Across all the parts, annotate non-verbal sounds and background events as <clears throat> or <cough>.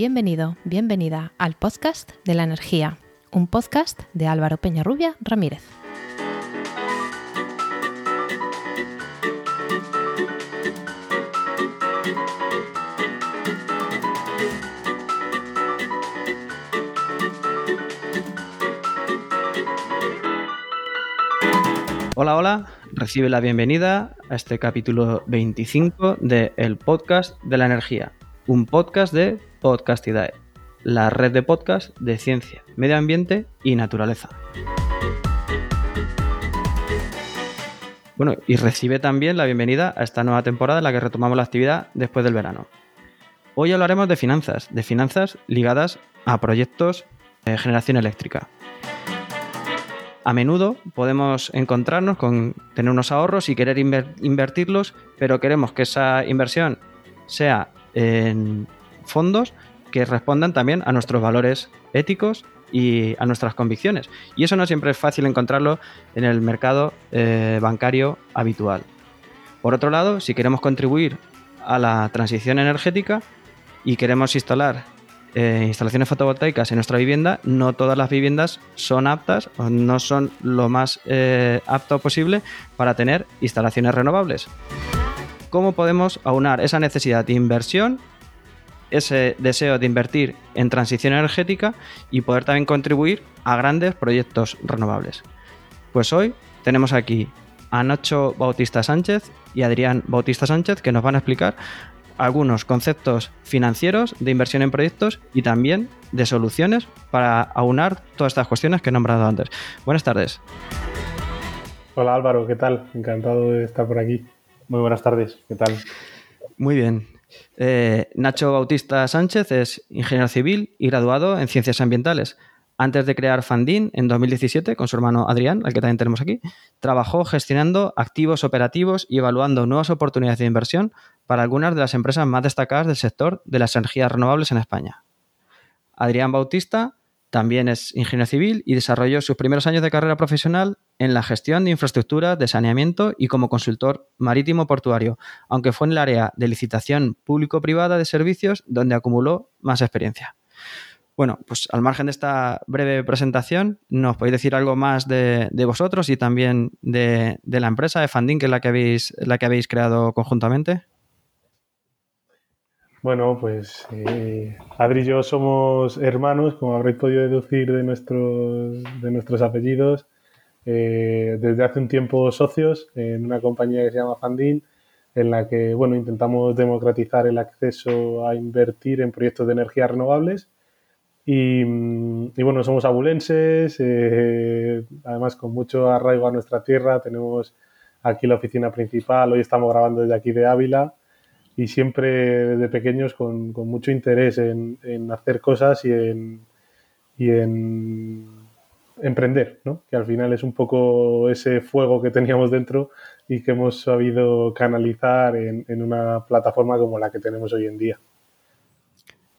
Bienvenido, bienvenida al podcast de la energía, un podcast de Álvaro Peñarrubia Ramírez. Hola, hola, recibe la bienvenida a este capítulo 25 de El Podcast de la Energía, un podcast de Podcastidae, la red de podcast de ciencia, medio ambiente y naturaleza. Bueno, y recibe también la bienvenida a esta nueva temporada en la que retomamos la actividad después del verano. Hoy hablaremos de finanzas, de finanzas ligadas a proyectos de generación eléctrica a menudo podemos encontrarnos con tener unos ahorros y querer invertirlos, pero queremos que esa inversión sea en fondos que respondan también a nuestros valores éticos y a nuestras convicciones. Y eso no siempre es fácil encontrarlo en el mercado eh, bancario habitual. Por otro lado, si queremos contribuir a la transición energética y queremos instalar eh, instalaciones fotovoltaicas en nuestra vivienda, no todas las viviendas son aptas o no son lo más eh, apto posible para tener instalaciones renovables. ¿Cómo podemos aunar esa necesidad de inversión, ese deseo de invertir en transición energética y poder también contribuir a grandes proyectos renovables? Pues hoy tenemos aquí a Nacho Bautista Sánchez y Adrián Bautista Sánchez que nos van a explicar algunos conceptos financieros de inversión en proyectos y también de soluciones para aunar todas estas cuestiones que he nombrado antes. Buenas tardes. Hola Álvaro, ¿qué tal? Encantado de estar por aquí. Muy buenas tardes, ¿qué tal? Muy bien. Eh, Nacho Bautista Sánchez es ingeniero civil y graduado en ciencias ambientales. Antes de crear Fandin en 2017 con su hermano Adrián, al que también tenemos aquí, trabajó gestionando activos operativos y evaluando nuevas oportunidades de inversión para algunas de las empresas más destacadas del sector de las energías renovables en España. Adrián Bautista también es ingeniero civil y desarrolló sus primeros años de carrera profesional en la gestión de infraestructuras de saneamiento y como consultor marítimo portuario, aunque fue en el área de licitación público-privada de servicios donde acumuló más experiencia. Bueno, pues al margen de esta breve presentación, ¿nos podéis decir algo más de, vosotros y también de, la empresa de Funding, que es la que habéis, la que habéis creado conjuntamente? Bueno, pues eh, Adri y yo somos hermanos, como habréis podido deducir de nuestros, de nuestros apellidos. Eh, desde hace un tiempo socios en una compañía que se llama Funding, en la que bueno, intentamos democratizar el acceso a invertir en proyectos de energías renovables Mm, y, bueno, somos abulenses, eh, además con mucho arraigo a nuestra tierra, tenemos aquí la oficina principal, hoy estamos grabando desde aquí de Ávila y siempre desde pequeños con, con mucho interés en, en, hacer cosas y en, y en emprender, ¿no? que al final es un poco ese fuego que teníamos dentro y que hemos sabido canalizar en, en una plataforma como la que tenemos hoy en día.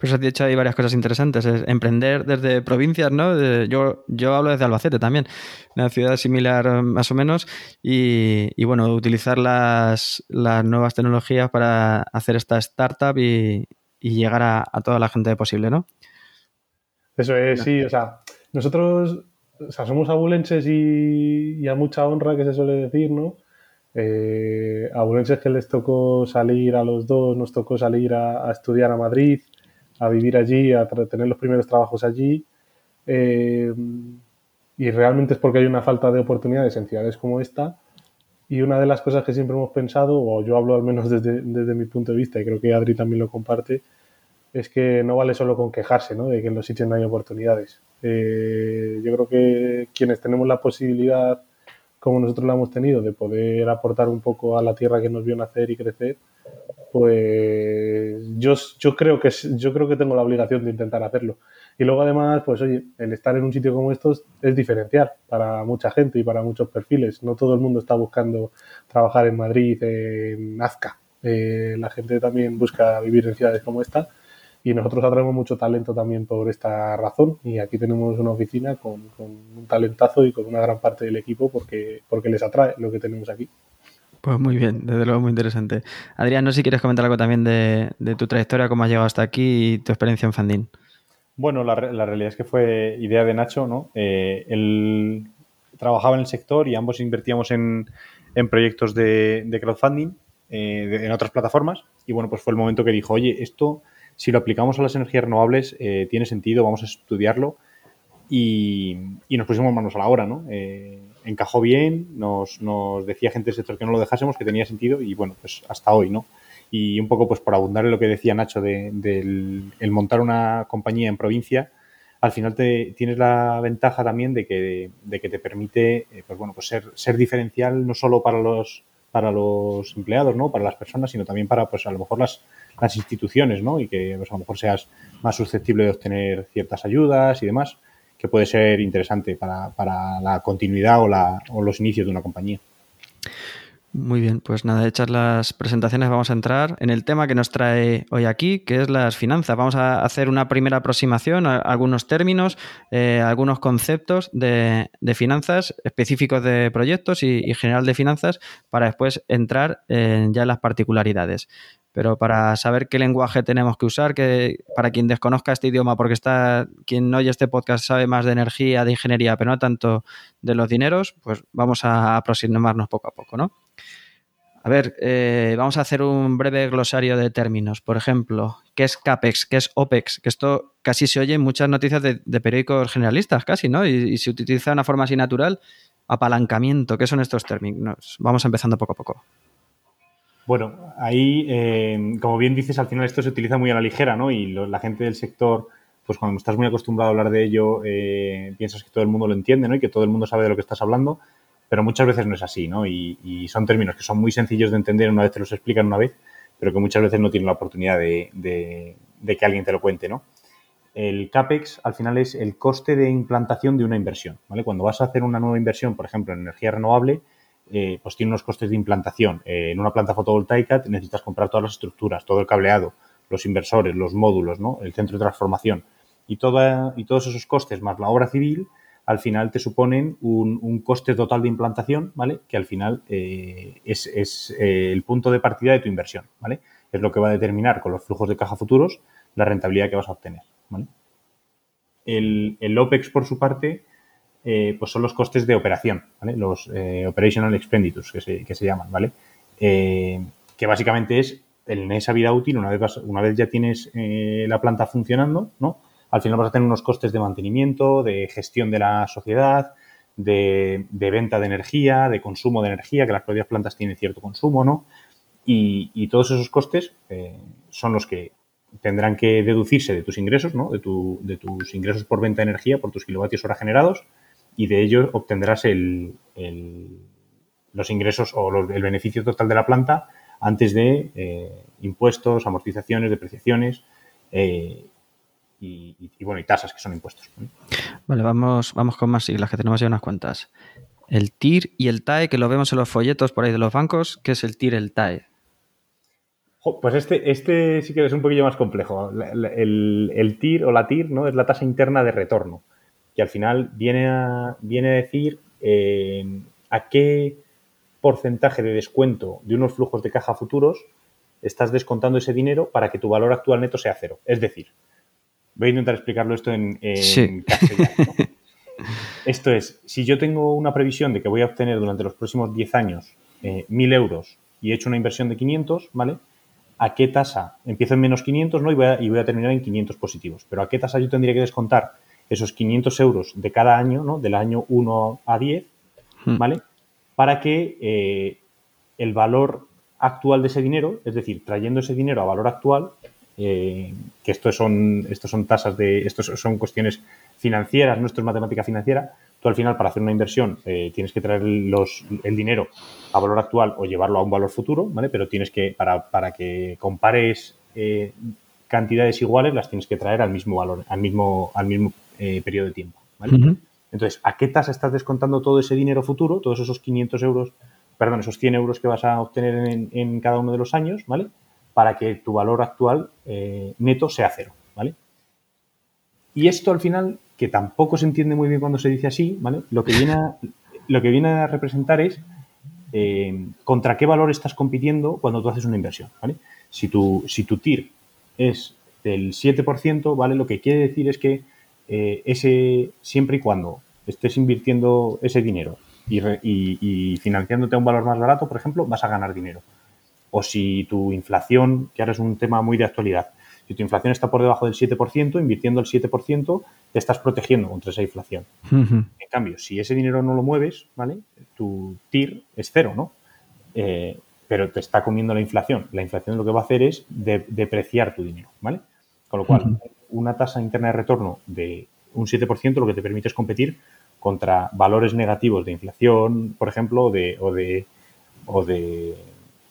Pues has dicho hay varias cosas interesantes. emprender desde provincias, ¿no? yo, yo hablo desde Albacete también, una ciudad similar eh, más o menos, y, bueno, utilizar las, nuevas tecnologías para hacer esta startup y, llegar a, toda la gente posible, ¿no? Eso es, sí, o sea, nosotros somos abulenses y, a mucha honra que se suele decir, ¿no? Eh, abulenses que les tocó salir a los dos, nos tocó salir a estudiar a Madrid, a vivir allí, a tener los primeros trabajos allí. Eh, y realmente es porque hay una falta de oportunidades en ciudades como esta. Y una de las cosas que siempre hemos pensado, o yo hablo al menos <laughs> desde, desde mi punto de vista, y creo que Adri también lo comparte, es que no vale solo con quejarse ¿no? de que en los sitios no hay oportunidades. Eh, yo creo que quienes tenemos la posibilidad, como nosotros la hemos tenido, de poder aportar un poco a la tierra que nos vio nacer y crecer, pues yo, yo, creo que, yo creo que tengo la obligación de intentar hacerlo. Y luego además, pues oye, el estar en un sitio como estos es diferencial para mucha gente y para muchos perfiles. No todo el mundo está buscando trabajar en Madrid, en Nazca. Eh, la gente también busca vivir en ciudades como esta y nosotros atraemos mucho talento también por esta razón y aquí tenemos una oficina con, con, un talentazo y con una gran parte del equipo porque, porque les atrae lo que tenemos aquí. Pues muy bien, desde luego muy interesante. Adrián, no sé si quieres comentar algo también de, tu trayectoria, cómo has llegado hasta aquí y tu experiencia en Funding. Bueno, la, realidad es que fue idea de Nacho, ¿no? Eh, él trabajaba en el sector y ambos invertíamos en, proyectos de, crowdfunding eh, en otras plataformas y bueno, pues fue el momento que dijo, oye, esto si lo aplicamos a las energías renovables eh, tiene sentido, vamos a estudiarlo y, nos pusimos manos a la obra, ¿no? Encajó bien, nos, decía gente del sector que no lo dejásemos, que tenía sentido y bueno, pues hasta hoy, ¿no? Y un poco pues por abundar en lo que decía Nacho de, el montar una compañía en provincia, al final te, tienes la ventaja también de que, de que te permite eh, pues bueno, pues ser, ser diferencial no solo para los para los empleados, ¿no? Para las personas, sino también para, pues, a lo mejor las, las instituciones, ¿no? Y que, pues, a lo mejor seas más susceptible de obtener ciertas ayudas y demás que puede ser interesante para, la continuidad o, la, o los inicios de una compañía. Muy bien, pues nada, hechas las presentaciones, vamos a entrar en el tema que nos trae hoy aquí, que es las finanzas. Vamos a hacer una primera aproximación a algunos términos, eh, algunos conceptos de, finanzas específicos de proyectos y, general de finanzas para después entrar en ya las particularidades. Pero para saber qué lenguaje tenemos que usar, que para quien desconozca este idioma, porque está quien oye este podcast sabe más de energía, de ingeniería, pero no tanto de los dineros, pues vamos a aproximarnos poco a poco, ¿no? A ver, eh, vamos a hacer un breve glosario de términos. Por ejemplo, ¿qué es CAPEX? ¿Qué es OPEX? Que esto casi se oye en muchas noticias de, periódicos generalistas, casi, ¿no? Y, se utiliza de una forma así natural. Apalancamiento, ¿qué son estos términos? Vamos empezando poco a poco. Bueno, ahí, eh, como bien dices, al final esto se utiliza muy a la ligera, ¿no? Y la gente del sector, pues cuando estás muy acostumbrado a hablar de ello, eh, piensas que todo el mundo lo entiende, ¿no? Y que todo el mundo sabe de lo que estás hablando pero muchas veces no es así, ¿no? Y, son términos que son muy sencillos de entender una vez te los explican una vez, pero que muchas veces no tienen la oportunidad de, que alguien te lo cuente, ¿no? El CAPEX al final es el coste de implantación de una inversión, ¿vale? Cuando vas a hacer una nueva inversión, por ejemplo, en energía renovable, eh, pues tiene unos costes de implantación. Eh, en una planta fotovoltaica necesitas comprar todas las estructuras, todo el cableado, los inversores, los módulos, ¿no? El centro de transformación. Y, y todos esos costes más la obra civil al final te suponen un, coste total de implantación, ¿vale? Que al final eh, es, eh, el punto de partida de tu inversión, ¿vale? Es lo que va a determinar con los flujos de caja futuros la rentabilidad que vas a obtener, ¿vale? El, OPEX, por su parte, eh, pues son los costes de operación, ¿vale? Los operational expenditures que se, que se llaman, ¿vale? que básicamente es en esa vida útil, una vez, una vez ya tienes la planta funcionando, ¿no? al final vas a tener unos costes de mantenimiento, de gestión de la sociedad, de, venta de energía, de consumo de energía, que las propias plantas tienen cierto consumo, ¿no? Y, todos esos costes eh, son los que tendrán que deducirse de tus ingresos, ¿no? De, de, tus ingresos por venta de energía, por tus kilovatios hora generados, y de ello obtendrás el, los ingresos o el beneficio total de la planta antes de eh, impuestos, amortizaciones, depreciaciones eh, y, bueno, y tasas que son impuestos. Vale, vamos, vamos con más siglas que tenemos ya unas cuantas. El TIR y el TAE, que lo vemos en los folletos por ahí de los bancos, ¿qué es el TIR y el TAE? Pues este, este sí que es un poquillo más complejo. El, TIR o la TIR ¿no? es la tasa interna de retorno, que al final viene a, viene a decir eh, a qué porcentaje de descuento de unos flujos de caja futuros estás descontando ese dinero para que tu valor actual neto sea cero. Es decir, Voy a intentar explicarlo esto en, castellano. <laughs> Esto es, si yo tengo una previsión de que voy a obtener durante los próximos 10 años eh, 1.000 euros y he hecho una inversión de 500, ¿vale? ¿A qué tasa? Empiezo en menos 500, ¿no? Y voy, a, y voy a terminar en 500 positivos. Pero ¿a qué tasa yo tendría que descontar esos 500 euros de cada año, ¿no? Del año 1 a 10, hmm. ¿vale? Para que eh, el valor actual de ese dinero, es decir, trayendo ese dinero a valor actual, eh, que esto son, estos son tasas de, estos son cuestiones financieras, no esto es matemática financiera. Tú al final para hacer una inversión eh, tienes que traer los, el dinero a valor actual o llevarlo a un valor futuro, ¿vale? Pero tienes que, para, para que compares eh, cantidades iguales, las tienes que traer al mismo valor, al mismo, al mismo periodo de tiempo, ¿vale? Entonces, ¿a qué tasa estás descontando todo ese dinero futuro, todos esos 500 euros, perdón, esos 100 euros que vas a obtener en, en cada uno de los años, ¿vale? para que tu valor actual eh, neto sea cero, ¿vale? Y esto al final, que tampoco se entiende muy bien cuando se dice así, ¿vale? Lo que viene a, lo que viene a representar es eh, contra qué valor estás compitiendo cuando tú haces una inversión, ¿vale? Si tu, si tu TIR es del 7%, ¿vale? Lo que quiere decir es que eh, ese, siempre y cuando estés invirtiendo ese dinero y, financiándote a un valor más barato, por ejemplo, vas a ganar dinero. O si tu inflación, que ahora es un tema muy de actualidad, si tu inflación está por debajo del 7%, invirtiendo el 7%, te estás protegiendo contra esa inflación. En cambio, si ese dinero no lo mueves, ¿vale? Tu TIR es cero, ¿no? Eh, pero te está comiendo la inflación. La inflación lo que va a hacer es depreciar tu dinero, ¿vale? Con lo cual, una tasa interna de retorno de un 7% lo que te permite es competir contra valores negativos de inflación, por ejemplo, o de, o de, o de,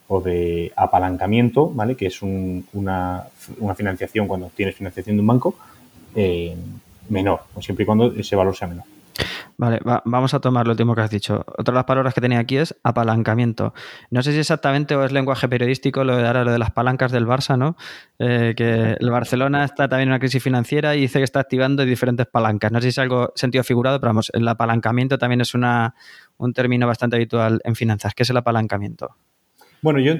o de apalancamiento, ¿vale? Que es una, financiación cuando tienes financiación de un banco eh, menor, siempre y cuando ese valor sea menor. Vale, vamos a tomar lo último que has dicho. Otra de las palabras que tenía aquí es apalancamiento. No sé si exactamente o es lenguaje periodístico lo de ahora lo de las palancas del Barça, ¿no? Eh, que el Barcelona está también en una crisis financiera y dice que está activando diferentes palancas. No sé si es algo sentido figurado, pero vamos, el apalancamiento también es una, un término bastante habitual en finanzas. ¿Qué es el apalancamiento? Bueno, yo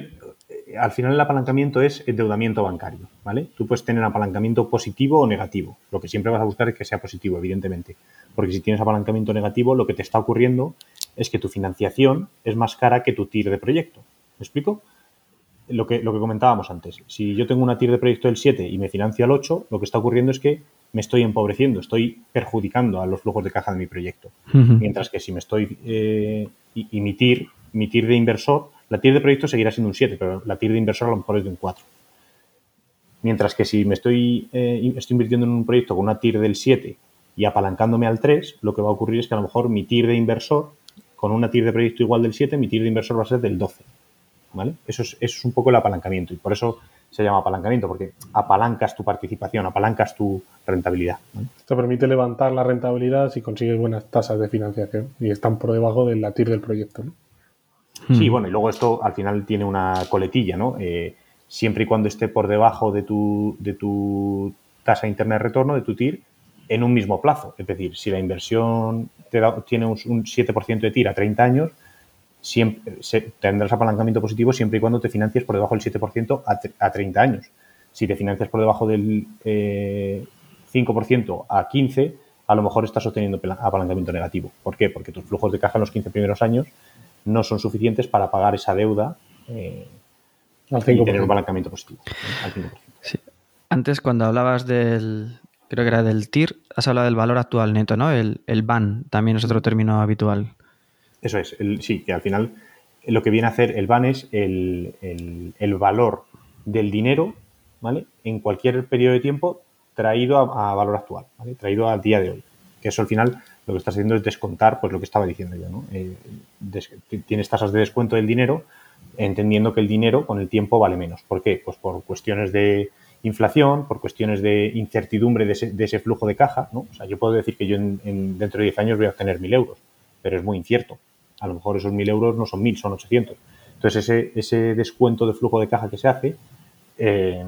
al final el apalancamiento es endeudamiento bancario, ¿vale? Tú puedes tener apalancamiento positivo o negativo. Lo que siempre vas a buscar es que sea positivo, evidentemente. Porque si tienes apalancamiento negativo, lo que te está ocurriendo es que tu financiación es más cara que tu TIR de proyecto. ¿Me explico? Lo que, lo que comentábamos antes. Si yo tengo una TIR de proyecto del 7 y me financio al 8, lo que está ocurriendo es que me estoy empobreciendo, estoy perjudicando a los flujos de caja de mi proyecto. Mientras que si me estoy... Eh, y, mi TIR, mi TIR de inversor la TIR de proyecto seguirá siendo un 7, pero la TIR de inversor a lo mejor es de un 4. Mientras que si me estoy, eh, estoy invirtiendo en un proyecto con una TIR del 7 y apalancándome al 3, lo que va a ocurrir es que a lo mejor mi TIR de inversor, con una TIR de proyecto igual del 7, mi TIR de inversor va a ser del 12. ¿Vale? Eso es, eso es un poco el apalancamiento y por eso se llama apalancamiento, porque apalancas tu participación, apalancas tu rentabilidad. Esto permite levantar la rentabilidad si consigues buenas tasas de financiación y están por debajo de la TIR del proyecto. ¿no? Sí, hmm. bueno, y luego esto al final tiene una coletilla, ¿no? Eh, siempre y cuando esté por debajo de tu, de tu tasa interna de retorno, de tu TIR, en un mismo plazo. Es decir, si la inversión te tiene un, 7% de TIR a 30 años, siempre, tendrás apalancamiento positivo siempre y cuando te financies por debajo del 7% a, 30 años. Si te financias por debajo del 5% eh, a 15, a lo mejor estás obteniendo apalancamiento negativo. ¿Por qué? Porque tus flujos de caja en los 15 primeros años no son suficientes para pagar esa deuda eh, y tener un balancamiento positivo. Antes, cuando hablabas del, creo que era del TIR, has hablado del valor actual neto, ¿no? El, el BAN también es otro término habitual. Eso es, sí, que al final lo que viene a hacer el BAN es el, valor del dinero, ¿vale? En cualquier periodo de tiempo traído a, valor actual, ¿vale? Traído al día de hoy. Que eso al final lo que estás haciendo es descontar pues lo que estaba diciendo yo, ¿no? Eh, tienes tasas de descuento del dinero, entendiendo que el dinero con el tiempo vale menos. ¿Por qué? Pues por cuestiones de inflación, por cuestiones de incertidumbre de ese, flujo de caja, ¿no? O sea, yo puedo decir que yo en, dentro de 10 años voy a obtener 1.000 euros, pero es muy incierto. A lo mejor esos 1.000 euros no son 1.000, son 800. Entonces, ese, ese descuento de flujo de caja que se hace eh,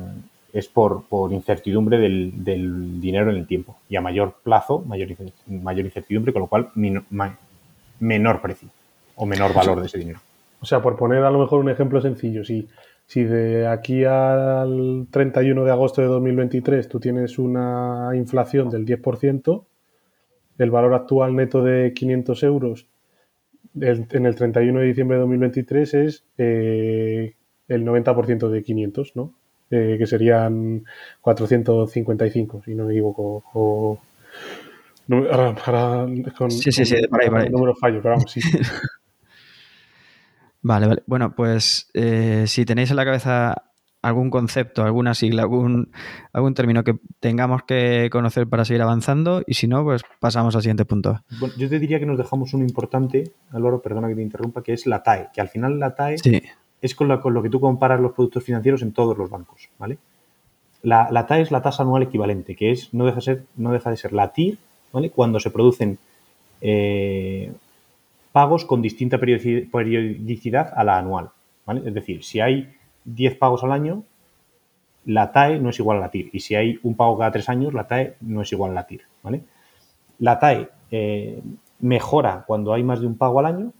es por, incertidumbre del, dinero en el tiempo. Y a mayor plazo, mayor, mayor incertidumbre, con lo cual menor precio o menor valor de ese dinero. O sea, por poner a lo mejor un ejemplo sencillo, si, si de aquí al 31 de agosto de 2023 tú tienes una inflación del 10%, el valor actual neto de 500 euros en el 31 de diciembre de 2023 es eh, el 90% de 500, ¿no? Eh, que serían 455, si no me equivoco. O, ahora, con, sí, sí, sí, número fallo, pero vamos, sí. <laughs> vale, vale. Bueno, pues eh, si tenéis en la cabeza algún concepto, alguna sigla, algún, algún término que tengamos que conocer para seguir avanzando y si no, pues pasamos al siguiente punto. Bueno, yo te diría que nos dejamos uno importante, Álvaro, perdona que te interrumpa, que es la TAE, que al final la TAE sí es con, lo que tú comparas los productos financieros en todos los bancos, ¿vale? La, la es la tasa anual equivalente, que es no deja, ser, no deja de ser la TIR, ¿vale? Cuando se producen eh, pagos con distinta periodicidad a la anual, ¿vale? Es decir, si hay 10 pagos al año, la TAE no es igual a la TIR. Y si hay un pago cada tres años, la TAE no es igual a la TIR, ¿vale? La TAE eh, mejora cuando hay más de un pago al año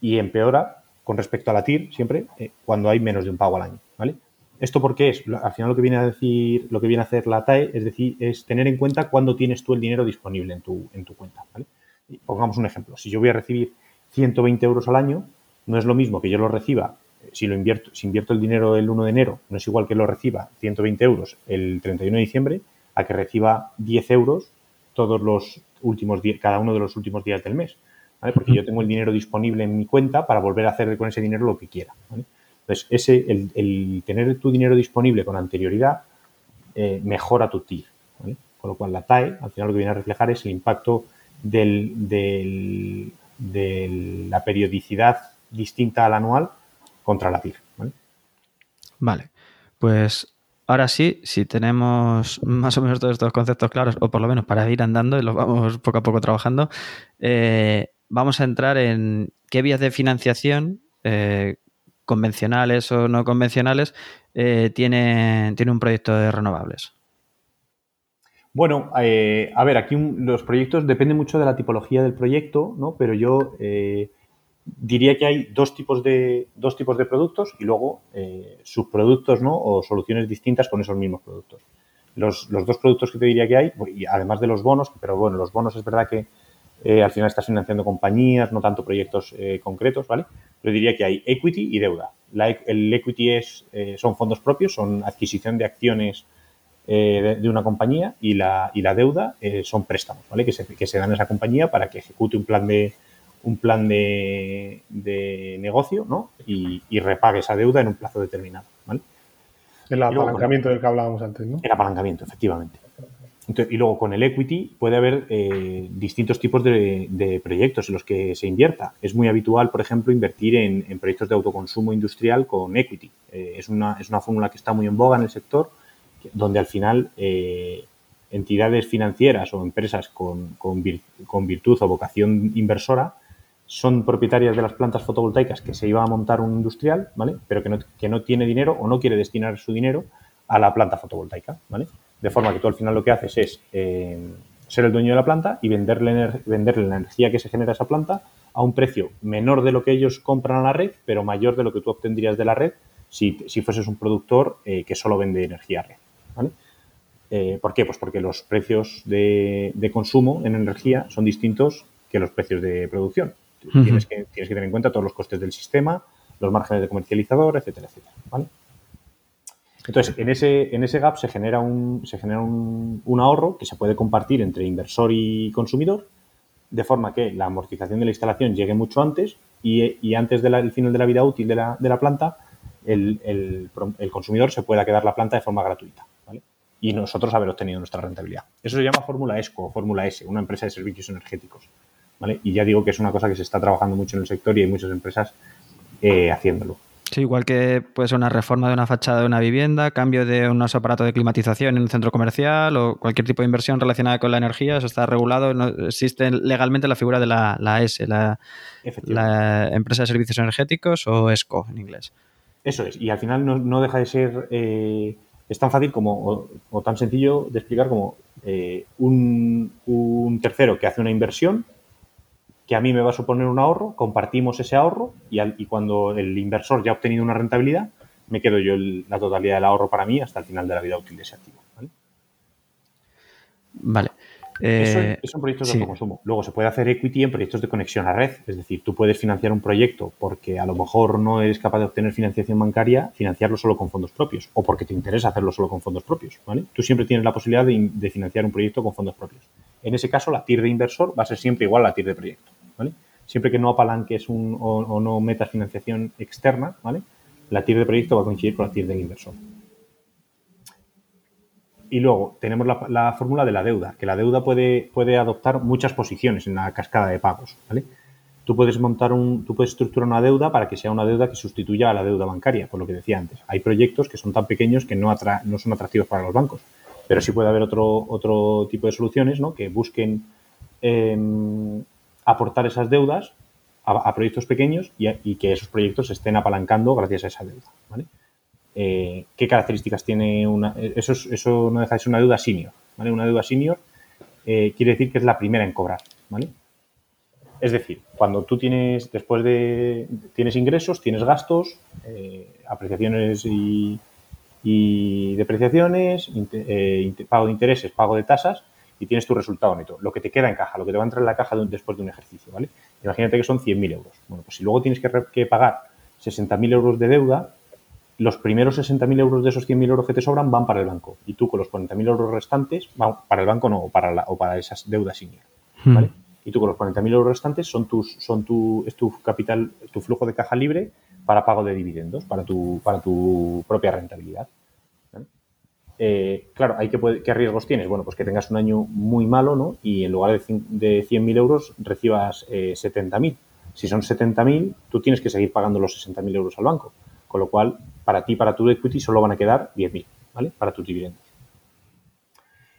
y empeora con respecto a la TIR siempre eh, cuando hay menos de un pago al año, ¿vale? ¿Esto por qué es? Al final lo que viene a decir, lo que viene a hacer la TAE es decir, es tener en cuenta cuándo tienes tú el dinero disponible en tu, en tu cuenta, ¿vale? pongamos un ejemplo. Si yo voy a recibir 120 euros al año, no es lo mismo que yo lo reciba si lo invierto, si invierto el dinero el 1 de enero, no es igual que lo reciba 120 euros el 31 de diciembre a que reciba 10 euros todos los últimos cada uno de los últimos días del mes. Porque yo tengo el dinero disponible en mi cuenta para volver a hacer con ese dinero lo que quiera. Entonces, ese, el, tener tu dinero disponible con anterioridad eh, mejora tu TIR. Con lo cual, la TAE, al final lo que viene a reflejar es el impacto del, de la periodicidad distinta al anual contra la TIR. Vale, pues ahora sí, si tenemos más o menos todos estos conceptos claros, o por lo menos para ir andando y los vamos poco a poco trabajando, eh, vamos a entrar en qué vías de financiación, eh, convencionales o no convencionales, eh, tiene, tiene un proyecto de renovables. Bueno, eh, a ver, aquí los proyectos dependen mucho de la tipología del proyecto, ¿no? Pero yo diría que hay dos tipos de, dos tipos de productos y luego subproductos, ¿no? O soluciones distintas con esos mismos productos. Los, dos productos que te diría que hay, y además de los bonos, pero bueno, los bonos es verdad que al final estás financiando compañías, no tanto proyectos concretos, ¿vale? Pero diría que hay equity y deuda. el equity es, son fondos propios, son adquisición de acciones eh, de, una compañía y la, y la deuda eh, son préstamos, ¿vale? Que se, que se dan a esa compañía para que ejecute un plan de un plan de, de negocio, ¿no? Y, repague esa deuda en un plazo determinado, ¿vale? El apalancamiento del que hablábamos antes, ¿no? El apalancamiento, efectivamente. Y luego con el equity puede haber eh, distintos tipos de, proyectos en los que se invierta. Es muy habitual, por ejemplo, invertir en, proyectos de autoconsumo industrial con equity. es, una, es una fórmula que está muy en boga en el sector donde al final eh, entidades financieras o empresas con, virtud o vocación inversora son propietarias de las plantas fotovoltaicas que se iba a montar un industrial, ¿vale? Pero que no, que no tiene dinero o no quiere destinar su dinero a la planta fotovoltaica, ¿vale? De forma que tú al final lo que haces es eh, ser el dueño de la planta y venderle, venderle la energía que se genera a esa planta a un precio menor de lo que ellos compran a la red, pero mayor de lo que tú obtendrías de la red si, si fueses un productor eh, que solo vende energía a red. Eh, ¿Por qué? Pues porque los precios de, consumo en energía son distintos que los precios de producción. tienes, que, tienes que tener en cuenta todos los costes del sistema, los márgenes de comercializador, etcétera, etcétera. Entonces, en ese, en ese gap se genera, un, se genera un, ahorro que se puede compartir entre inversor y consumidor, de forma que la amortización de la instalación llegue mucho antes y, antes del final de la vida útil de la, de la planta, el, el, consumidor se pueda quedar la planta de forma gratuita y nosotros haber obtenido nuestra rentabilidad. Eso se llama Fórmula ESCO o Fórmula S, una empresa de servicios energéticos. ¿vale? Y ya digo que es una cosa que se está trabajando mucho en el sector y hay muchas empresas eh, haciéndolo. Sí, igual que puede ser una reforma de una fachada de una vivienda, cambio de unos aparatos de climatización en un centro comercial o cualquier tipo de inversión relacionada con la energía, eso está regulado. No, existe legalmente la figura de la, la S, la, la, empresa de servicios energéticos o ESCO en inglés. Eso es, y al final no, no deja de ser eh, es tan fácil como, o, tan sencillo de explicar como eh, un, tercero que hace una inversión que a mí me va a suponer un ahorro, compartimos ese ahorro y, y cuando el inversor ya ha obtenido una rentabilidad, me quedo yo la totalidad del ahorro para mí hasta el final de la vida útil de ese activo. Vale. vale. Eso, eh, son proyectos de autoconsumo. Luego se puede hacer equity en proyectos de conexión a red. Es decir, tú puedes financiar un proyecto porque a lo mejor no eres capaz de obtener financiación bancaria, financiarlo solo con fondos propios o porque te interesa hacerlo solo con fondos propios. ¿vale? Tú siempre tienes la posibilidad de, financiar un proyecto con fondos propios. En ese caso, la TIR de inversor va a ser siempre igual a la TIR de proyecto. ¿Vale? Siempre que no apalanques un, o, o no metas financiación externa, ¿vale? la TIR de proyecto va a coincidir con la TIR de inversor. Y luego tenemos la, fórmula de la deuda, que la deuda puede, puede adoptar muchas posiciones en la cascada de pagos. ¿vale? Tú puedes montar un, tú puedes estructurar una deuda para que sea una deuda que sustituya a la deuda bancaria, por lo que decía antes. Hay proyectos que son tan pequeños que no, no son atractivos para los bancos, pero sí puede haber otro, otro tipo de soluciones ¿no? que busquen em, aportar esas deudas a, proyectos pequeños y, y, que esos proyectos se estén apalancando gracias a esa deuda. ¿vale? Eh, qué características tiene una... Eso, eso no deja de ser una deuda senior, ¿vale? Una deuda senior eh, quiere decir que es la primera en cobrar, ¿vale? Es decir, cuando tú tienes, después de, tienes ingresos, tienes gastos, eh, apreciaciones y, depreciaciones, pago de intereses, pago de tasas y tienes tu resultado neto, lo que te queda en caja, lo que te va a entrar en la caja después de un ejercicio, ¿vale? Imagínate que son 100.000 euros. Bueno, pues si luego tienes que, que pagar 60.000 euros de deuda, los primeros 60.000 euros de esos 100.000 euros que te sobran van para el banco y tú con los 40.000 euros restantes, van para el banco no, o para, la, o para esas deudas senior, hmm. ¿vale? Y tú con los 40.000 euros restantes son tus, son tu, es tu capital, tu flujo de caja libre para pago de dividendos, para tu, para tu propia rentabilidad. Eh, claro, hay que ¿qué riesgos tienes? Bueno, pues que tengas un año muy malo, ¿no? Y en lugar de, de 100.000 euros recibas eh, 70.000. Si son 70.000, tú tienes que seguir pagando los 60.000 euros al banco. Con lo cual, para ti, para tu equity, solo van a quedar 10.000, ¿vale? Para tus dividendos.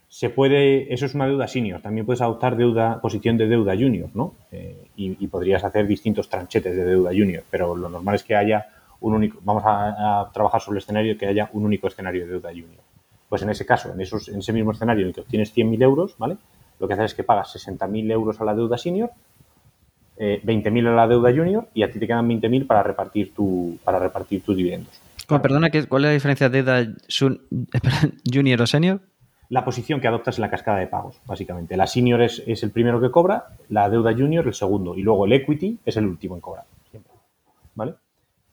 Se puede, eso es una deuda senior, también puedes adoptar deuda, posición de deuda junior, ¿no? Eh, y, podrías hacer distintos tranchetes de deuda junior, pero lo normal es que haya un único, vamos a, trabajar sobre el escenario que haya un único escenario de deuda junior. Pues en ese caso, en, esos, en ese mismo escenario en el que obtienes 100.000 euros, ¿vale? Lo que haces es que pagas 60.000 euros a la deuda senior, eh, 20.000 a la deuda junior y a ti te quedan 20.000 para repartir tu, para repartir tus dividendos. perdona, ¿cuál es la diferencia de deuda <laughs> junior o senior? La posición que adoptas en la cascada de pagos, básicamente. La senior es, es, el primero que cobra, la deuda junior el segundo y luego el equity es el último en cobrar. Siempre. ¿Vale?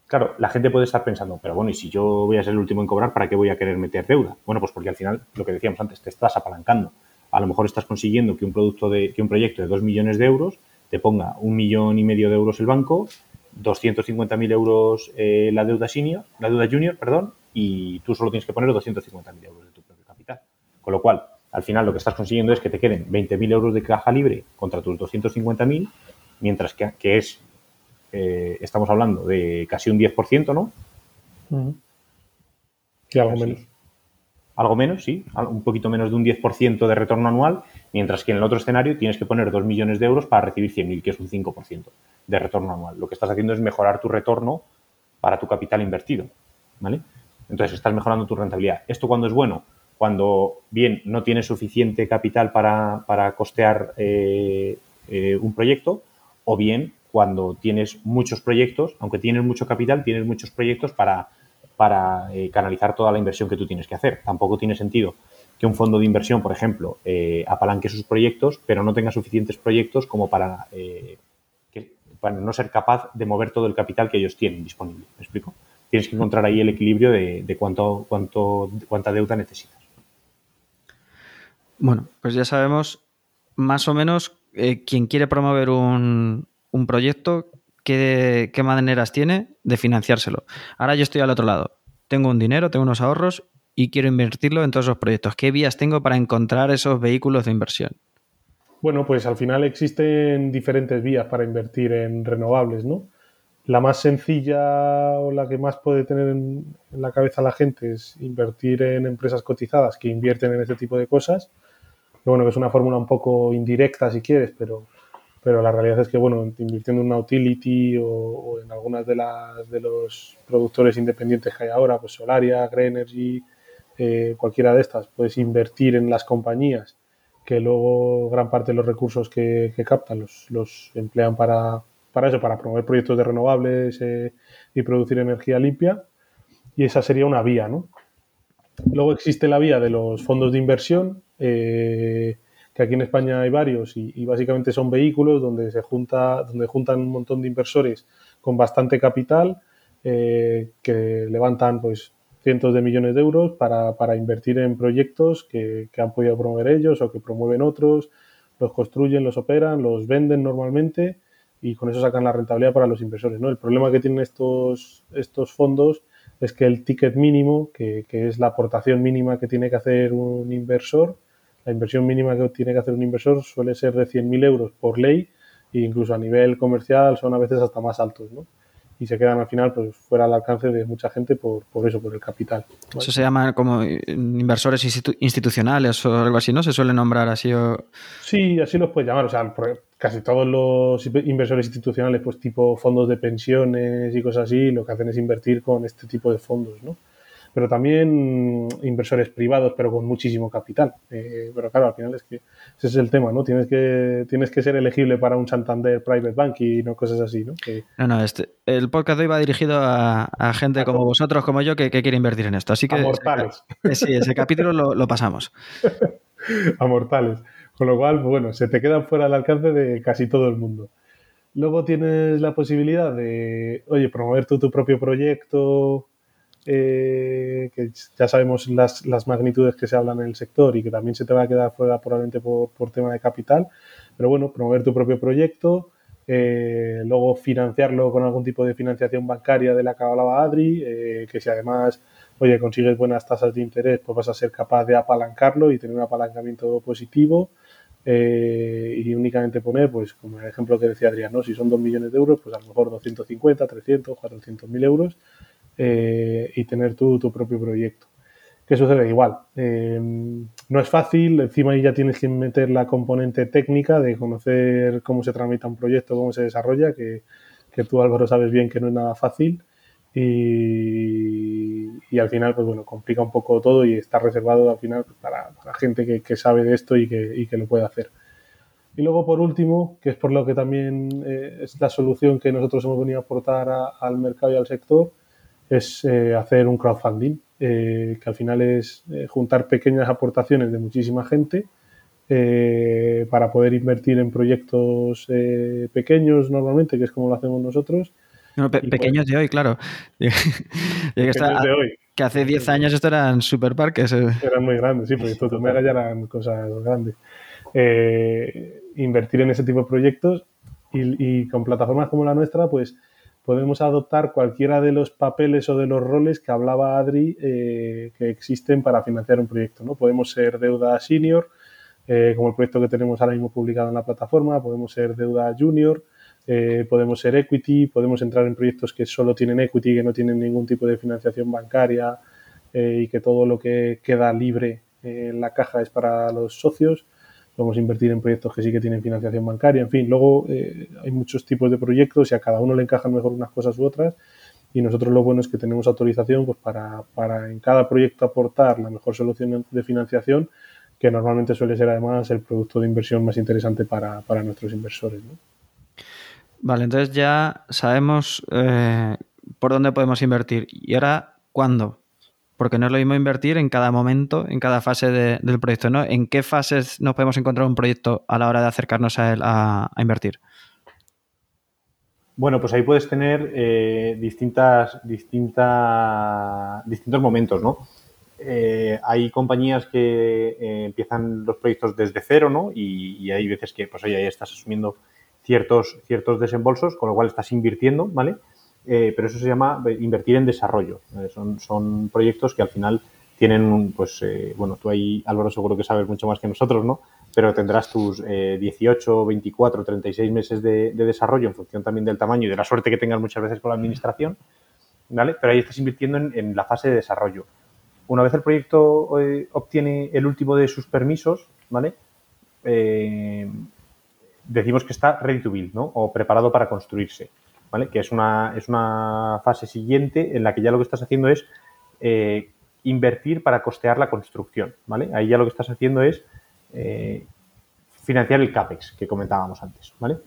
Claro, la gente puede estar pensando, pero bueno, y si yo voy a ser el último en cobrar, ¿para qué voy a querer meter deuda? Bueno, pues porque al final, lo que decíamos antes, te estás apalancando. A lo mejor estás consiguiendo que un producto de, que un proyecto de 2 millones de euros te ponga un millón y medio de euros el banco, 250.000 euros eh, la deuda senior, la deuda junior, perdón, y tú solo tienes que poner 250.000 euros de tu propio capital. Con lo cual, al final lo que estás consiguiendo es que te queden 20.000 euros de caja libre contra tus 250.000, mientras que, que es eh, estamos hablando de casi un 10%, ¿no? Sí, algo menos. Algo menos, sí, un poquito menos de un 10% de retorno anual, mientras que en el otro escenario tienes que poner 2 millones de euros para recibir 100.000, que es un 5% de retorno anual. Lo que estás haciendo es mejorar tu retorno para tu capital invertido, ¿vale? Entonces estás mejorando tu rentabilidad. ¿Esto cuando es bueno? Cuando, bien, no tienes suficiente capital para, costear eh, eh, un proyecto, o bien cuando tienes muchos proyectos, aunque tienes mucho capital, tienes muchos proyectos para, eh, canalizar toda la inversión que tú tienes que hacer. Tampoco tiene sentido que un fondo de inversión, por ejemplo, eh, apalanque sus proyectos, pero no tenga suficientes proyectos como para, eh, no ser capaz de mover todo el capital que ellos tienen disponible. ¿Me explico? Tienes que encontrar ahí el equilibrio de, cuánto, cuánto, cuánta deuda necesitas. Bueno, pues ya sabemos más o menos quien quiere promover un, un proyecto, ¿qué, maneras tiene de financiárselo? Ahora yo estoy al otro lado. Tengo un dinero, tengo unos ahorros y quiero invertirlo en todos esos proyectos. ¿Qué vías tengo para encontrar esos vehículos de inversión? Bueno, pues al final existen diferentes vías para invertir en renovables, ¿no? La más sencilla o la que más puede tener en, la cabeza la gente es invertir en empresas cotizadas que invierten en este tipo de cosas. bueno, que es una fórmula un poco indirecta si quieres, pero pero la realidad es que, bueno, invirtiendo en una utility o, en algunas de las de los productores independientes que hay ahora, pues Solaria, Green Energy, eh, cualquiera de estas, puedes invertir en las compañías que luego gran parte de los recursos que, captan los, los, emplean para, para eso, para promover proyectos de renovables eh, y producir energía limpia. Y esa sería una vía, ¿no? Luego existe la vía de los fondos de inversión, eh, que aquí en España hay varios y, básicamente son vehículos donde se junta, donde juntan un montón de inversores con bastante capital eh, que levantan pues cientos de millones de euros para, invertir en proyectos que, han podido promover ellos o que promueven otros, los construyen, los operan, los venden normalmente y con eso sacan la rentabilidad para los inversores. ¿no? El problema que tienen estos, estos fondos es que el ticket mínimo, que, que es la aportación mínima que tiene que hacer un inversor, la inversión mínima que tiene que hacer un inversor suele ser de 100.000 euros por ley e incluso a nivel comercial son a veces hasta más altos, ¿no? Y se quedan al final pues fuera al alcance de mucha gente por, por eso, por el capital. Eso se llama como inversores institucionales o algo así, ¿no? Se suele nombrar así o... Sí, así los puedes llamar. O sea, casi todos los inversores institucionales, pues tipo fondos de pensiones y cosas así, lo que hacen es invertir con este tipo de fondos, ¿no? Pero también inversores privados, pero con muchísimo capital. Eh, pero claro, al final es que ese es el tema, ¿no? Tienes que, tienes que ser elegible para un Santander Private Bank y no cosas así, ¿no? No, no, este, el podcast de hoy va dirigido a, gente como vosotros, como yo, que, quiere invertir en esto. Así que... A mortales. <laughs> sí, ese capítulo lo, lo pasamos. <laughs> a mortales. Con lo cual, bueno, se te quedan fuera del alcance de casi todo el mundo. Luego tienes la posibilidad de, oye, promover tú tu propio proyecto, eh, que ya sabemos las, las, magnitudes que se hablan en el sector y que también se te va a quedar fuera probablemente por, por tema de capital, pero bueno, promover tu propio proyecto, eh, luego financiarlo con algún tipo de financiación bancaria de la que hablaba Adri, eh, que si además, oye, consigues buenas tasas de interés, pues vas a ser capaz de apalancarlo y tener un apalancamiento positivo. Eh, y únicamente poner, pues como el ejemplo que decía Adrián, ¿no? si son 2 millones de euros, pues a lo mejor 250, 300, 400 mil euros eh, y tener tú tu propio proyecto. ¿Qué sucede? Igual, eh, no es fácil, encima ahí ya tienes que meter la componente técnica de conocer cómo se tramita un proyecto, cómo se desarrolla, que, que tú Álvaro sabes bien que no es nada fácil y, y, al final, pues bueno, complica un poco todo y está reservado al final para, para gente que, que, sabe de esto y que, y que, lo puede hacer. Y luego, por último, que es por lo que también eh, es la solución que nosotros hemos venido a aportar al mercado y al sector, es eh, hacer un crowdfunding, eh, que al final es eh, juntar pequeñas aportaciones de muchísima gente para poder invertir en proyectos pequeños normalmente, que es como lo hacemos nosotros no, pe pequeños de hoy, claro. <laughs> que, está, de hoy. que, hace 10 años esto eran superparques. Eran muy grandes, sí, porque todo ya eran cosas grandes. Eh, invertir en ese tipo de proyectos y, y, con plataformas como la nuestra, pues podemos adoptar cualquiera de los papeles o de los roles que hablaba Adri eh, que existen para financiar un proyecto. ¿no? Podemos ser deuda senior, eh, como el proyecto que tenemos ahora mismo publicado en la plataforma, podemos ser deuda junior, eh, podemos ser equity, podemos entrar en proyectos que solo tienen equity, que no tienen ningún tipo de financiación bancaria eh, y que todo lo que queda libre en la caja es para los socios. Podemos invertir en proyectos que sí que tienen financiación bancaria. En fin, luego eh, hay muchos tipos de proyectos y a cada uno le encajan mejor unas cosas u otras. Y nosotros lo bueno es que tenemos autorización pues, para, para en cada proyecto aportar la mejor solución de financiación, que normalmente suele ser además el producto de inversión más interesante para, para nuestros inversores. Vale, entonces ya sabemos eh, por dónde podemos invertir. ¿Y ahora cuándo? Porque no es lo mismo invertir en cada momento, en cada fase de, del proyecto, ¿no? ¿En qué fases nos podemos encontrar un proyecto a la hora de acercarnos a él a, invertir? Bueno, pues ahí puedes tener eh, distintas, distintos momentos, ¿no? Eh, hay compañías que eh, empiezan los proyectos desde cero, ¿no? Y, y, hay veces que, pues, oye, ahí estás asumiendo ciertos, ciertos desembolsos, con lo cual estás invirtiendo, ¿vale? Eh, pero eso se llama invertir en desarrollo. Eh, son, son proyectos que al final tienen, pues, eh, bueno, tú ahí, Álvaro, seguro que sabes mucho más que nosotros, ¿no? Pero tendrás tus 18, 24, 36 meses de, de, desarrollo en función también del tamaño y de la suerte que tengas muchas veces con la administración, ¿vale? Pero ahí estás invirtiendo en, en la fase de desarrollo. Una vez el proyecto eh, obtiene el último de sus permisos, ¿vale? Eh, decimos que está ready to build, ¿no? O preparado para construirse, Que es una, es una fase siguiente en la que ya lo que estás haciendo es eh, invertir para costear la construcción, ¿vale? Ahí ya lo que estás haciendo es eh, financiar el CAPEX que comentábamos antes, ¿vale?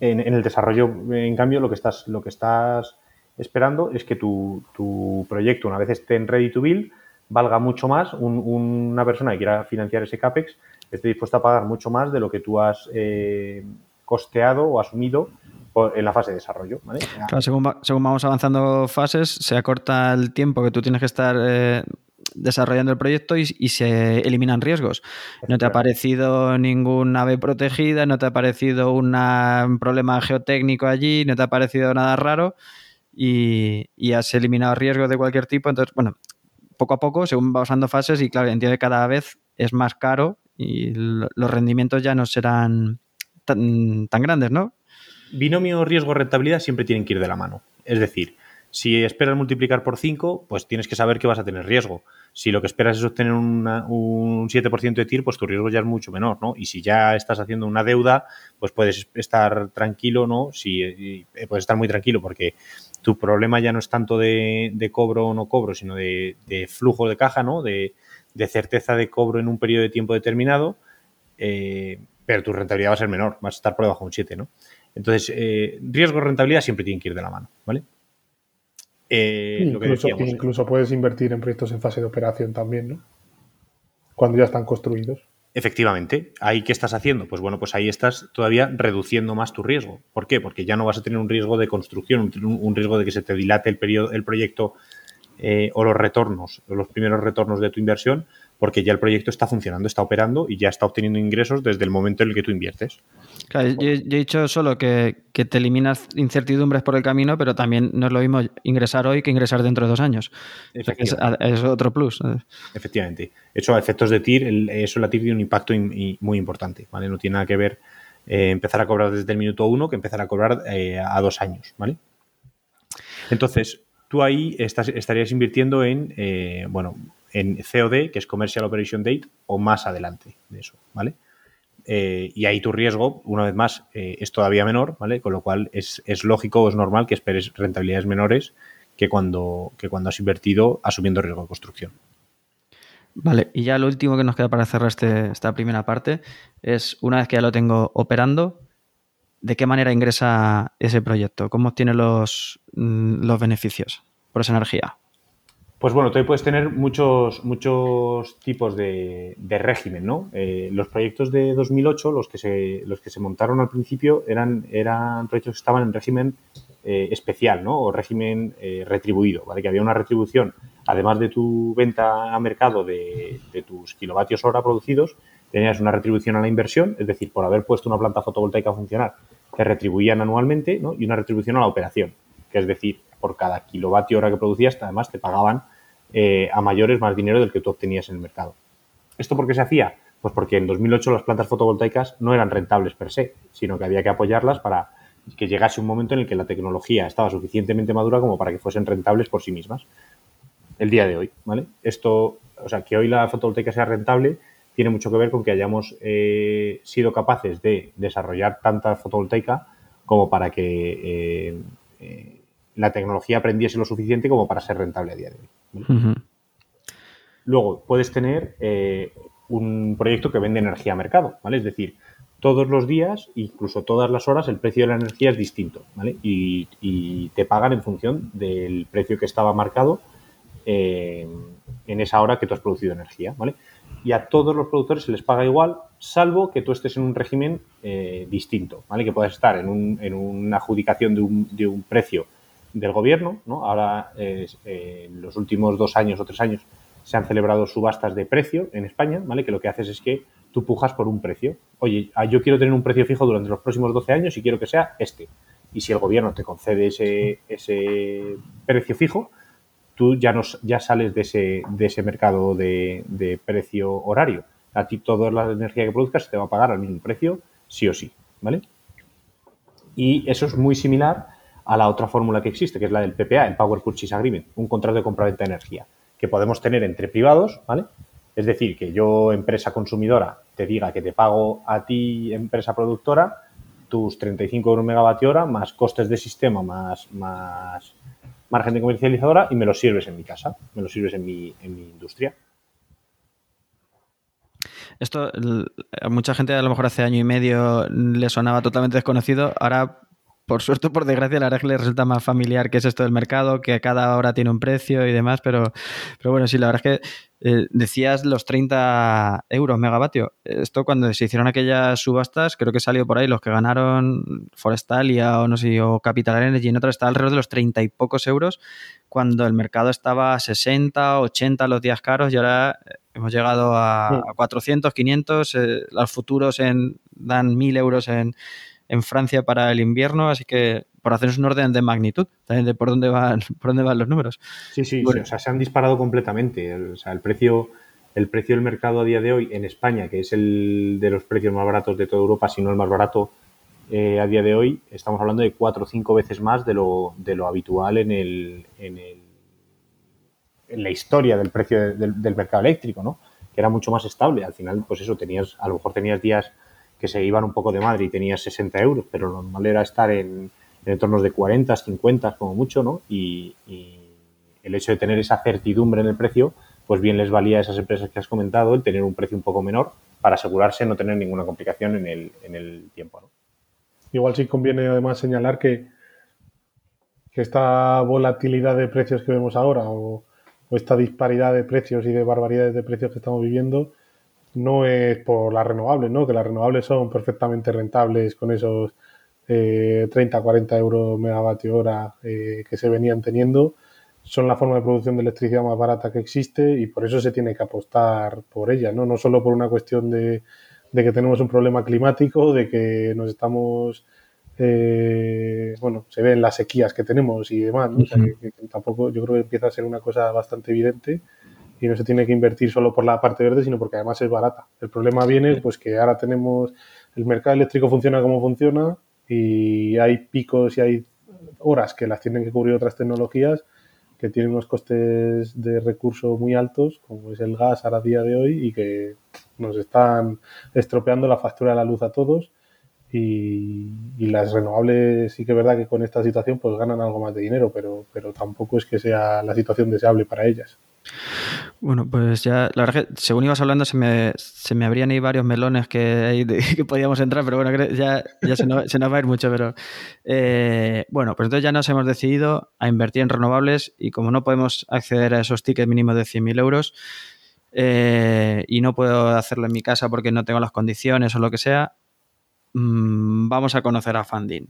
En, el desarrollo, en cambio, lo que estás, lo que estás esperando es que tu, tu proyecto, una vez esté en ready to build, valga mucho más un, una persona que quiera financiar ese CAPEX esté dispuesta a pagar mucho más de lo que tú has eh, costeado o asumido en la fase de desarrollo. ¿vale? Claro, según, va, según, vamos avanzando fases, se acorta el tiempo que tú tienes que estar eh, desarrollando el proyecto y, y, se eliminan riesgos. No te ha parecido ningún ave protegida, no te ha parecido una, un problema geotécnico allí, no te ha parecido nada raro y, y has eliminado riesgos de cualquier tipo. Entonces, bueno, poco a poco, según va pasando fases, y claro, entiendo que cada vez es más caro y los rendimientos ya no serán tan, grandes, ¿no? Binomio riesgo-rentabilidad siempre tienen que ir de la mano. Es decir, si esperas multiplicar por 5, pues tienes que saber que vas a tener riesgo. Si lo que esperas es obtener un 7% de TIR, pues tu riesgo ya es mucho menor, ¿no? Y si ya estás haciendo una deuda, pues puedes estar tranquilo, ¿no? Si, puedes estar muy tranquilo porque tu problema ya no es tanto de, cobro o no cobro, sino de, flujo de caja, ¿no? De, certeza de cobro en un periodo de tiempo determinado, eh, pero tu rentabilidad va a ser menor, vas a estar por debajo de un 7, ¿no? Entonces, eh, riesgo-rentabilidad siempre tienen que ir de la mano, ¿vale? Eh, incluso, incluso puedes invertir en proyectos en fase de operación también, ¿no? Cuando ya están construidos. Efectivamente, ¿ahí qué estás haciendo? Pues bueno, pues ahí estás todavía reduciendo más tu riesgo. ¿Por qué? Porque ya no vas a tener un riesgo de construcción, un, riesgo de que se te dilate el, periodo, el proyecto eh, o los retornos, los primeros retornos de tu inversión, porque ya el proyecto está funcionando, está operando y ya está obteniendo ingresos desde el momento en el que tú inviertes. Claro, yo, he dicho solo que, te eliminas incertidumbres por el camino, pero también no es lo mismo ingresar hoy que ingresar dentro de dos años. es, otro plus. Efectivamente. Eso a efectos de TIR, eso la TIR tiene un impacto muy importante, ¿vale? No tiene nada que ver eh, empezar a cobrar desde el minuto uno que empezar a cobrar eh, a dos años, ¿vale? Entonces, tú ahí estarías invirtiendo en, eh, bueno, en COD, que es Commercial Operation Date, o más adelante de eso, ¿vale? Eh, y ahí tu riesgo, una vez más, eh, es todavía menor, ¿vale? Con lo cual es, lógico o es normal que esperes rentabilidades menores que cuando, que cuando has invertido asumiendo riesgo de construcción. Vale, y ya lo último que nos queda para cerrar este, esta primera parte es, una vez que ya lo tengo operando, ¿de qué manera ingresa ese proyecto? ¿Cómo obtiene los, mm, los beneficios por esa energía? Pues bueno, tú puedes tener muchos, muchos tipos de, régimen, ¿no? Eh, los proyectos de 2008, los que se, los que se montaron al principio, eran, eran proyectos que estaban en régimen eh, especial, ¿no? O régimen eh, retribuido, ¿vale? Que había una retribución, además de tu venta a mercado de, tus kilovatios hora producidos, tenías una retribución a la inversión, es decir, por haber puesto una planta fotovoltaica a funcionar, te retribuían anualmente, ¿no? Y una retribución a la operación, que es decir, por cada kilovatio hora que producías, además te pagaban eh, a mayores más dinero del que tú obtenías en el mercado. ¿Esto por qué se hacía? Pues porque en 2008 las plantas fotovoltaicas no eran rentables per se, sino que había que apoyarlas para que llegase un momento en el que la tecnología estaba suficientemente madura como para que fuesen rentables por sí mismas. El día de hoy, ¿vale? Esto, o sea, que hoy la fotovoltaica sea rentable tiene mucho que ver con que hayamos eh, sido capaces de desarrollar tanta fotovoltaica como para que eh, la tecnología aprendiese lo suficiente como para ser rentable a día de hoy. Luego, puedes tener eh, un proyecto que vende energía a mercado, ¿vale? Es decir, todos los días, incluso todas las horas, el precio de la energía es distinto, ¿vale? Y, te pagan en función del precio que estaba marcado eh, en esa hora que tú has producido energía, ¿vale? Y a todos los productores se les paga igual, salvo que tú estés en un régimen eh, distinto, ¿vale? Que puedas estar en, una adjudicación de un, de un precio del gobierno. ¿no? Ahora, eh, en los últimos dos años o tres años, se han celebrado subastas de precio en España, ¿vale? Que lo que haces es que tú pujas por un precio. Oye, ah, yo quiero tener un precio fijo durante los próximos 12 años y quiero que sea este. Y si el gobierno te concede ese, ese precio fijo, tú ya, no, ya sales de ese, de ese mercado de, precio horario. A ti toda la energía que produzcas te va a pagar al mismo precio, sí o sí, ¿vale? Y eso es muy similar a la otra fórmula que existe, que es la del PPA, el Power Purchase Agreement, un contrato de compra-venta de energía, que podemos tener entre privados, ¿vale? Es decir, que yo, empresa consumidora, te diga que te pago a ti, empresa productora, tus 35 euros megavatio hora, más costes de sistema, más, más margen de comercializadora, y me lo sirves en mi casa, me lo sirves en mi, en mi industria. Esto a mucha gente a lo mejor hace año y medio le sonaba totalmente desconocido. Ahora por suerte por desgracia, la verdad que le resulta más familiar que es esto del mercado, que cada hora tiene un precio y demás, pero, pero bueno, sí, la verdad es que eh, decías los 30 euros megavatio. Esto cuando se hicieron aquellas subastas, creo que salió por ahí, los que ganaron Forestalia o no sé, o Capital Energy en otras, estaba alrededor de los 30 y pocos euros, cuando el mercado estaba a 60, 80 los días caros y ahora eh, hemos llegado a, 400, 500, eh, los futuros en, dan 1000 euros en en Francia para el invierno, así que por hacernos un orden de magnitud, también de por dónde van, <laughs> por dónde van los números. Sí, sí, o sea, se han disparado completamente. El, o sea, el precio, el precio del mercado a día de hoy en España, que es el de los precios más baratos de toda Europa, si no el más barato eh, a día de hoy, estamos hablando de cuatro o cinco veces más de lo, de lo habitual en el, en el en la historia del precio del, del mercado eléctrico, ¿no? Que era mucho más estable. Al final, pues eso, tenías, a lo mejor tenías días que se iban un poco de madre y tenías 60 euros, pero lo normal era estar en, en entornos de 40, 50 como mucho, ¿no? Y, el hecho de tener esa certidumbre en el precio, pues bien les valía a esas empresas que has comentado el tener un precio un poco menor para asegurarse no tener ninguna complicación en el, en el tiempo. Igual sí conviene además señalar que, que esta volatilidad de precios que vemos ahora o, esta disparidad de precios y de barbaridades de precios que estamos viviendo no es por las renovables, ¿no? Que las renovables son perfectamente rentables con esos 30, eh, 40 euros megavatio hora eh, que se venían teniendo. Son la forma de producción de electricidad más barata que existe y por eso se tiene que apostar por ella, ¿no? No solo por una cuestión de, de que tenemos un problema climático, de que nos estamos eh, bueno, se ven las sequías que tenemos y demás, tampoco yo creo que empieza a ser una cosa bastante evidente y no se tiene que invertir solo por la parte verde, sino porque además es barata. El problema viene pues que ahora tenemos el mercado eléctrico funciona como funciona y hay picos y hay horas que las tienen que cubrir otras tecnologías que tienen unos costes de recurso muy altos, como es el gas a día de hoy, y que nos están estropeando la factura de la luz a todos y, las renovables sí que es verdad que con esta situación pues ganan algo más de dinero, pero, pero tampoco es que sea la situación deseable para ellas. Bueno, pues ya, la verdad que según ibas hablando se me, se me abrían ahí varios melones que, <laughs> que podíamos entrar, pero bueno, ya, ya se, nos, va a ir mucho, pero eh, bueno, pues entonces ya nos hemos decidido a invertir en renovables y como no podemos acceder a esos tickets mínimos de 100.000 euros eh, y no puedo hacerlo en mi casa porque no tengo las condiciones o lo que sea, Mm, vamos a conocer a Funding.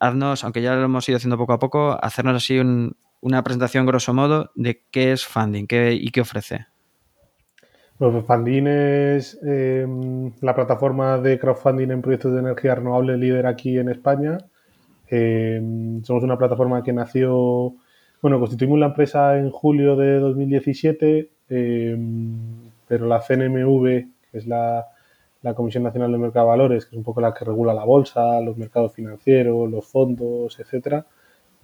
Haznos, aunque ya lo hemos ido haciendo poco a poco, hacernos así una presentación grosso modo de qué es Funding qué, y qué ofrece. Bueno, pues es em, la plataforma de crowdfunding en proyectos de energía renovable líder aquí en España. Em, somos una plataforma que nació, bueno, constituimos la empresa en julio de 2017, em, pero la CNMV, que es la, la Comisión Nacional de Mercado de Valores, que es un poco la que regula la bolsa, los mercados financieros, los fondos, etcétera,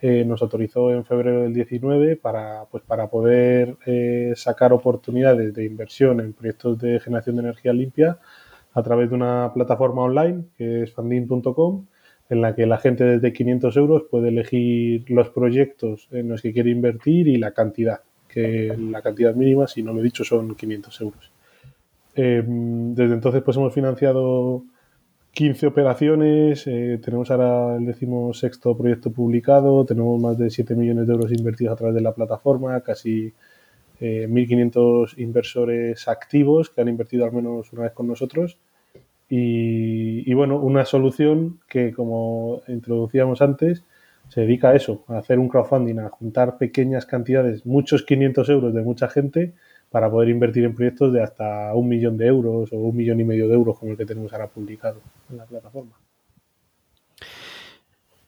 eh, nos autorizó en febrero del 19 para, pues, para poder eh, sacar oportunidades de inversión en proyectos de generación de energía limpia a través de una plataforma online que es funding.com en la que la gente desde 500 euros puede elegir los proyectos en los que quiere invertir y la cantidad, que la cantidad mínima, si no lo he dicho, son 500 euros. Em, desde entonces pues hemos financiado 15 operaciones, eh, tenemos ahora el decimosexto proyecto publicado, tenemos más de 7 millones de euros invertidos a través de la plataforma, casi 1.500 eh, inversores activos que han invertido al menos una vez con nosotros. Y, y, bueno, una solución que, como introducíamos antes, se dedica a eso, a hacer un crowdfunding, a juntar pequeñas cantidades, muchos 500 euros de mucha gente para poder invertir en proyectos de hasta un millón de euros o un millón y medio de euros como el que tenemos ahora publicado en la plataforma.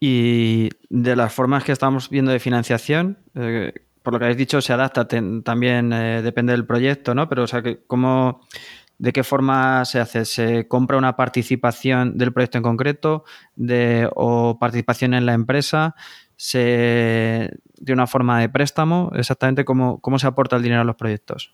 Y de las formas que estamos viendo de financiación, eh, por lo que habéis dicho, se adapta también, eh, depende del proyecto, ¿no? Pero, o sea, que ¿cómo, ¿de qué forma se hace? ¿Se compra una participación del proyecto en concreto de, o participación en la empresa? se, de una forma de préstamo, exactamente cómo, cómo se aporta el dinero a los proyectos.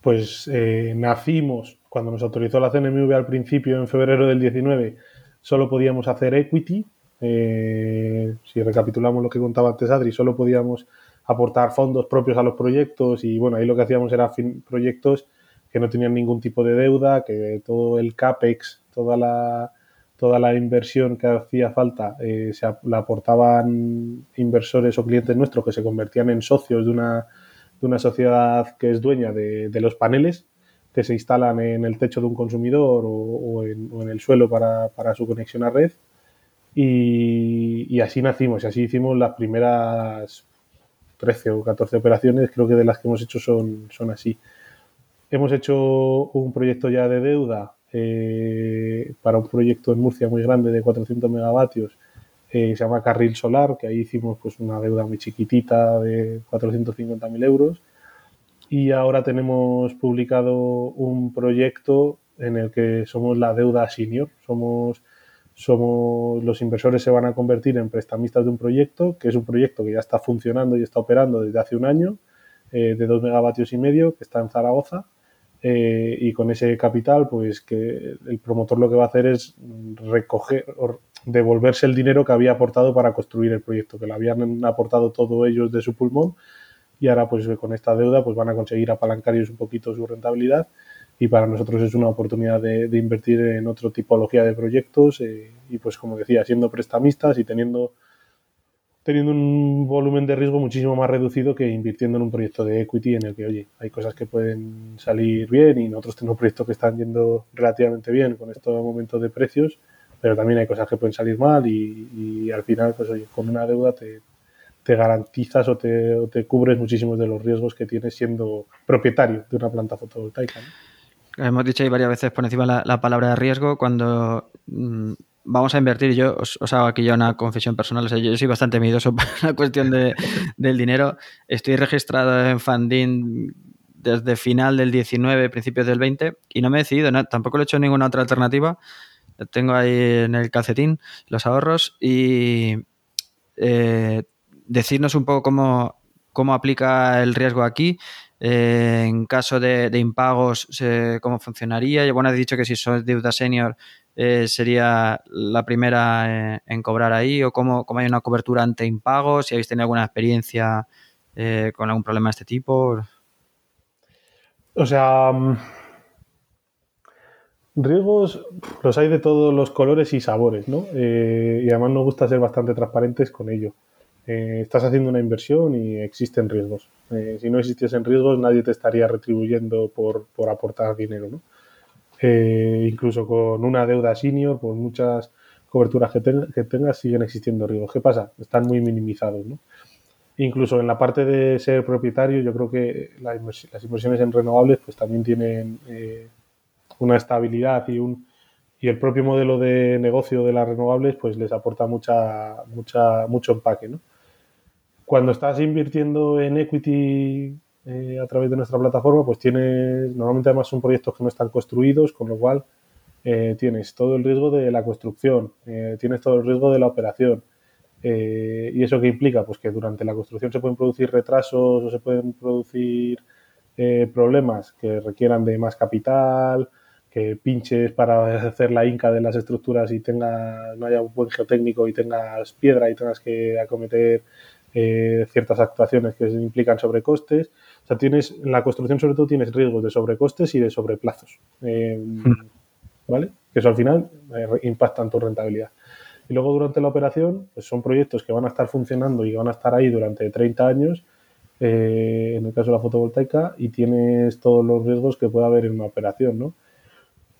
Pues eh, nacimos, cuando nos autorizó la CNMV al principio, en febrero del 19, solo podíamos hacer equity. Eh, si recapitulamos lo que contaba antes Adri, solo podíamos aportar fondos propios a los proyectos y bueno, ahí lo que hacíamos era proyectos que no tenían ningún tipo de deuda, que todo el CAPEX, toda la, toda la inversión que hacía falta eh, se, la aportaban inversores o clientes nuestros que se convertían en socios de una, de una sociedad que es dueña de, los paneles que se instalan en el techo de un consumidor o, en, el suelo para, su conexión a red. Y, así nacimos y así hicimos las primeras 13 o 14 operaciones, creo que de las que hemos hecho son, son así. Hemos hecho un proyecto ya de deuda eh, para un proyecto en Murcia muy grande de 400 megavatios, eh, se llama Carril Solar, que ahí hicimos pues una deuda muy chiquitita de 450.000 euros. Y ahora tenemos publicado un proyecto en el que somos la deuda senior, somos los inversores se van a convertir en prestamistas de un proyecto, que es un proyecto que ya está funcionando y está operando desde hace un año, eh, de 2 megavatios y medio, que está en Zaragoza eh, y con ese capital, pues que el promotor lo que va a hacer es recoger, devolverse el dinero que había aportado para construir el proyecto, que lo habían aportado todos ellos de su pulmón y ahora pues con esta deuda pues van a conseguir apalancar ellos un poquito su rentabilidad y para nosotros es una oportunidad de, invertir en otra tipología de proyectos eh, y pues como decía, siendo prestamistas y teniendo teniendo un volumen de riesgo muchísimo más reducido que invirtiendo en un proyecto de equity en el que, oye, hay cosas que pueden salir bien y nosotros tenemos proyectos que están yendo relativamente bien con estos momentos de precios, pero también hay cosas que pueden salir mal y, al final, pues oye, con una deuda te, garantizas o te, cubres muchísimos de los riesgos que tienes siendo propietario de una planta fotovoltaica. Hemos dicho ahí varias veces por encima la, palabra riesgo cuando... Mm, vamos a invertir. Yo os, hago aquí ya una confesión personal. O sea, yo soy bastante miedoso <laughs> para la cuestión de, del dinero. Estoy registrado en Funding desde final del 19, principios del 20 y no me he decidido. tampoco he hecho ninguna otra alternativa. Tengo ahí en el calcetín los ahorros y eh, decirnos un poco cómo, cómo aplica el riesgo aquí. Eh, en caso de, impagos, ¿cómo funcionaría? Bueno, he dicho que si sois deuda senior, eh, sería la primera eh, en cobrar ahí o cómo, hay una cobertura ante impagos, si habéis tenido alguna experiencia eh, con algún problema de este tipo. O sea, mm, riesgos los hay de todos los colores y sabores, ¿no? y además nos gusta ser bastante transparentes con ello. estás haciendo una inversión y existen riesgos. si no existiesen riesgos, nadie te estaría retribuyendo por, por aportar dinero, ¿no? Eh, incluso con una deuda senior, por muchas coberturas que, tengas, siguen existiendo riesgos. ¿Qué pasa? Están muy minimizados. ¿no? Incluso en la parte de ser propietario, yo creo que las inversiones en renovables pues también tienen eh, una estabilidad y un y el propio modelo de negocio de las renovables pues les aporta mucha, mucha, mucho empaque. ¿no? Cuando estás invirtiendo en equity eh, a través de nuestra plataforma, pues tienes, normalmente además son proyectos que no están construidos, con lo cual eh, tienes todo el riesgo de la construcción, eh, tienes todo el riesgo de la operación. ¿Y eso qué implica? Pues que durante la construcción se pueden producir retrasos o se pueden producir problemas que requieran de más capital, que pinches para <laughs> hacer la inca de las estructuras y tenga, no haya un buen geotécnico y tengas piedra y tengas que acometer ciertas actuaciones que implican sobrecostes sea, tienes, en la construcción sobre todo tienes riesgos de sobrecostes y de sobreplazos. Eh, hmm. ¿Vale? Que eso al final eh, impacta en tu rentabilidad. Y luego durante la operación, pues son proyectos que van a estar funcionando y van a estar ahí durante 30 años, eh, en el caso de la fotovoltaica, y tienes todos los riesgos que puede haber en una operación, ¿no?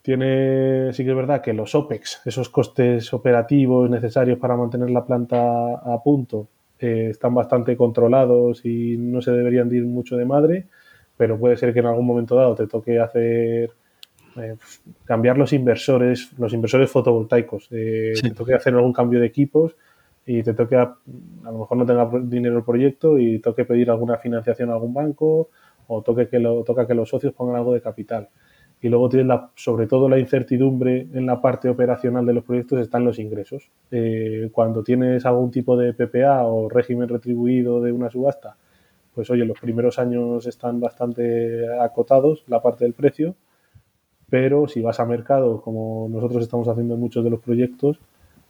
Tiene, sí que es verdad que los OPEX, esos costes operativos necesarios para mantener la planta a punto, eh, están bastante controlados y no se deberían ir mucho de madre, pero puede ser que en algún momento dado te toque hacer eh, cambiar los inversores, los inversores fotovoltaicos, eh, te toque hacer algún cambio de equipos y te toque a, lo mejor no tenga dinero el proyecto y toque pedir alguna financiación a algún banco o toque que lo, toca que los socios pongan algo de capital y luego tienes sobre todo la incertidumbre en la parte operacional de los proyectos están los ingresos. Eh, cuando tienes algún tipo de PPA o régimen retribuido de una subasta, pues oye, los primeros años están bastante acotados la parte del precio, pero si vas a mercado, como nosotros estamos haciendo en muchos de los proyectos,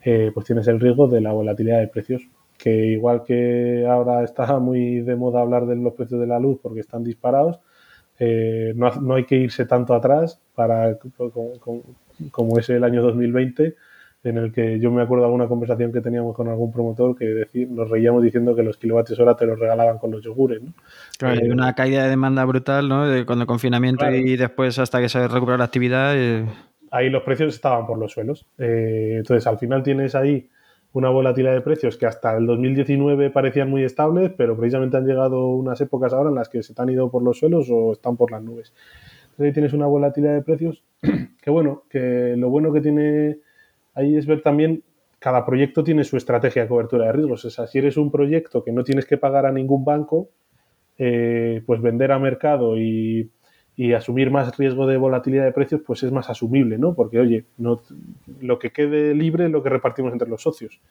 eh, pues tienes el riesgo de la volatilidad de precios, que igual que ahora está muy de moda hablar de los precios de la luz porque están disparados, eh, no, hay que irse tanto atrás para como, es el año 2020 en el que yo me acuerdo de alguna conversación que teníamos con algún promotor que decir, nos reíamos diciendo que los kilovatios hora te los regalaban con los yogures. ¿no? Claro, eh, una caída de demanda brutal, ¿no? De, cuando el confinamiento y después hasta que se recupera la actividad. Eh. Ahí los precios estaban por los suelos. entonces, al final tienes ahí una volatilidad de precios que hasta el 2019 parecían muy estables, pero precisamente han llegado unas épocas ahora en las que se han ido por los suelos o están por las nubes. Entonces ahí tienes una volatilidad de precios <clears throat> que bueno, que lo bueno que tiene ahí es ver también cada proyecto tiene su estrategia de cobertura de riesgos. O sea, si eres un proyecto que no tienes que pagar a ningún banco, eh, pues vender a mercado y y asumir más riesgo de volatilidad de precios, pues es más asumible, ¿no? Porque, oye, no, lo que quede libre es lo que repartimos entre los socios.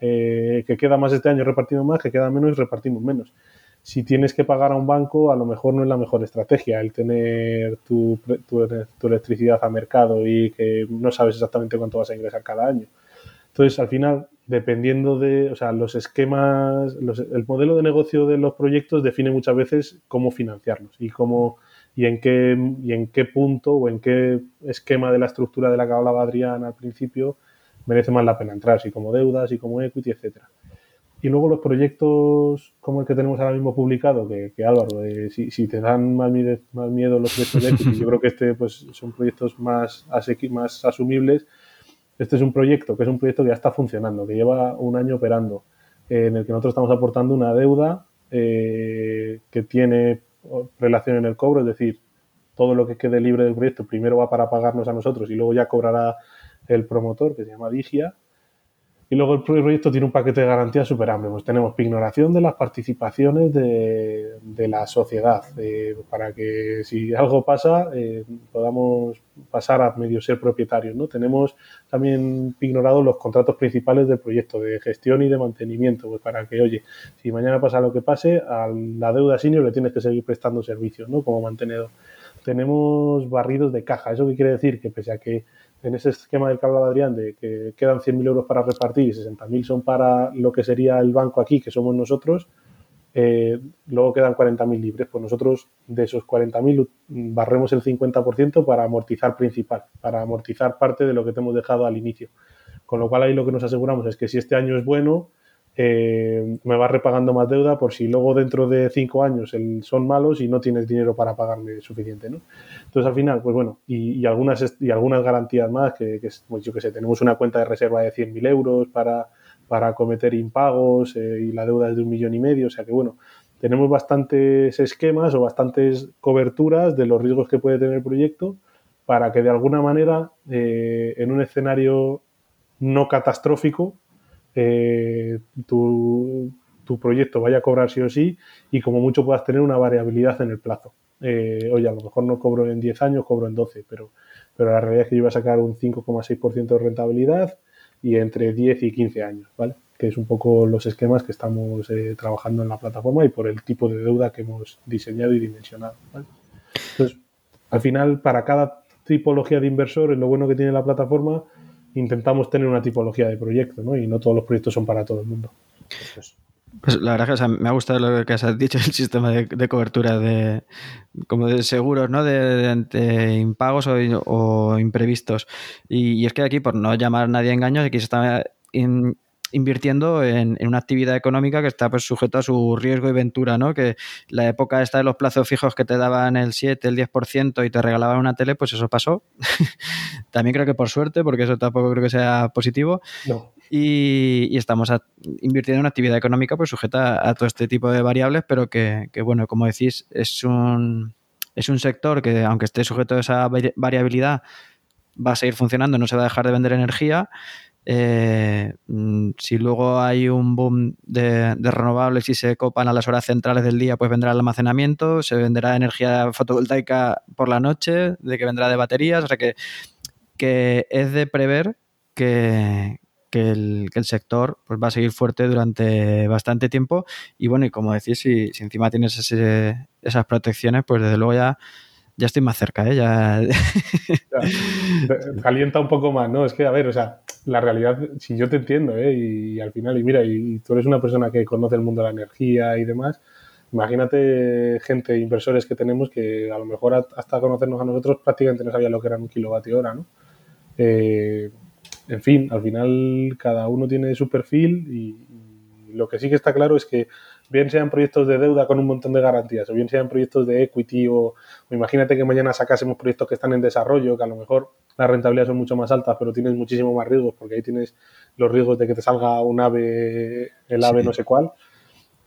Eh, que queda más este año repartimos más, que queda menos repartimos menos. si tienes que pagar a un banco, a lo mejor no es la mejor estrategia el tener tu, tu, electricidad a mercado y que no sabes exactamente cuánto vas a ingresar cada año. Entonces, al final, dependiendo de, o sea, los esquemas, el modelo de negocio de los proyectos define muchas veces cómo financiarlos y cómo y en qué y en qué punto o en qué esquema de la estructura de la que hablaba Adrián al principio merece más la pena entrar, si como deudas, si como equity, etcétera. Y luego los proyectos como el que tenemos ahora mismo publicado, que, Álvaro, eh, si, te dan más más miedo los proyectos de equity, yo creo que este pues son proyectos más, más asumibles. Este es un proyecto que es un proyecto que ya está funcionando, que lleva un año operando, eh, en el que nosotros estamos aportando una deuda eh, que tiene relación en el cobro, es decir, todo lo que quede libre del proyecto primero va para pagarnos a nosotros y luego ya cobrará el promotor, que se llama Vigia. Y luego el proyecto tiene un paquete de garantías súper amplio. Pues tenemos pignoración de las participaciones de, la sociedad, eh, para que si algo pasa eh, podamos pasar a medio ser propietarios. ¿no? Tenemos también pignorado los contratos principales del proyecto de gestión y de mantenimiento, pues para que, oye, si mañana pasa lo que pase, a la deuda senior le tienes que seguir prestando servicios ¿no? como mantenedor. Tenemos barridos de caja. ¿Eso qué quiere decir? Que pese a que en ese esquema del que hablaba Adrián, de que quedan 100.000 euros para repartir y 60.000 son para lo que sería el banco aquí, que somos nosotros, eh, luego quedan 40.000 libres. Pues nosotros de esos 40.000 barremos el 50% para amortizar principal, para amortizar parte de lo que te hemos dejado al inicio. Con lo cual ahí lo que nos aseguramos es que si este año es bueno, eh, me vas repagando más deuda por si luego dentro de cinco años son malos y no tienes dinero para pagarme suficiente, ¿no? Entonces al final, pues bueno, y, algunas y algunas garantías más que, pues yo que sé, tenemos una cuenta de reserva de 100.000 euros para, para cometer impagos eh, y la deuda es de un millón y medio, o sea que bueno, tenemos bastantes esquemas o bastantes coberturas de los riesgos que puede tener el proyecto para que de alguna manera eh, en un escenario no catastrófico eh, tu, proyecto vaya a cobrar sí o sí y como mucho puedas tener una variabilidad en el plazo. Eh, oye, a lo mejor no cobro en 10 años, cobro en 12, pero, pero la realidad es que yo iba a sacar un 5,6% de rentabilidad y entre 10 y 15 años, ¿vale? Que es un poco los esquemas que estamos eh, trabajando en la plataforma y por el tipo de deuda que hemos diseñado y dimensionado, Entonces, al final, para cada tipología de inversor, lo bueno que tiene la plataforma intentamos tener una tipología de proyecto, ¿no? Y no todos los proyectos son para todo el mundo. Pues la verdad que me ha gustado lo que has dicho, <laughs> el sistema de, cobertura de como de seguros, ¿no? De, impagos o, imprevistos. Y, es que aquí, por no llamar a nadie a engaños, aquí se está invirtiendo en, una actividad económica que está pues sujeta a su riesgo y ventura, ¿no? Que la época esta de los plazos fijos que te daban el 7, el 10% y te regalaban una tele, pues eso pasó. <laughs> También creo que por suerte, porque eso tampoco creo que sea positivo. Y, estamos invirtiendo en una actividad económica pues sujeta a, todo este tipo de variables, pero que, que, bueno, como decís, es un, es un sector que aunque esté sujeto a esa variabilidad, va a seguir funcionando, no se va a dejar de vender energía eh, mm, si luego hay un boom de, renovables y se copan a las horas centrales del día, pues vendrá el almacenamiento, se venderá energía fotovoltaica por la noche, de que vendrá de baterías, o sea que, es de prever que, el, sector pues, va a seguir fuerte durante bastante tiempo. Y bueno, y como decís, si, si encima tienes esas protecciones, pues desde luego ya ya estoy más cerca, ¿eh? Ya... <laughs> <laughs> Calienta un poco más, ¿no? Es que, a ver, o sea, la realidad, si yo te entiendo, ¿eh? Y, al final, y mira, y, tú eres una persona que conoce el mundo de la energía y demás, imagínate gente, inversores que tenemos que a lo mejor hasta conocernos a nosotros prácticamente no sabían lo que era un kilovatio hora, ¿no? Eh, en fin, al final cada uno tiene su perfil y lo que sí que está claro es que bien sean proyectos de deuda con un montón de garantías, o bien sean proyectos de equity, o, imagínate que mañana sacásemos proyectos que están en desarrollo, que a lo mejor las rentabilidades son mucho más altas, pero tienes muchísimo más riesgos, porque ahí tienes los riesgos de que te salga un ave, el ave no sé cuál.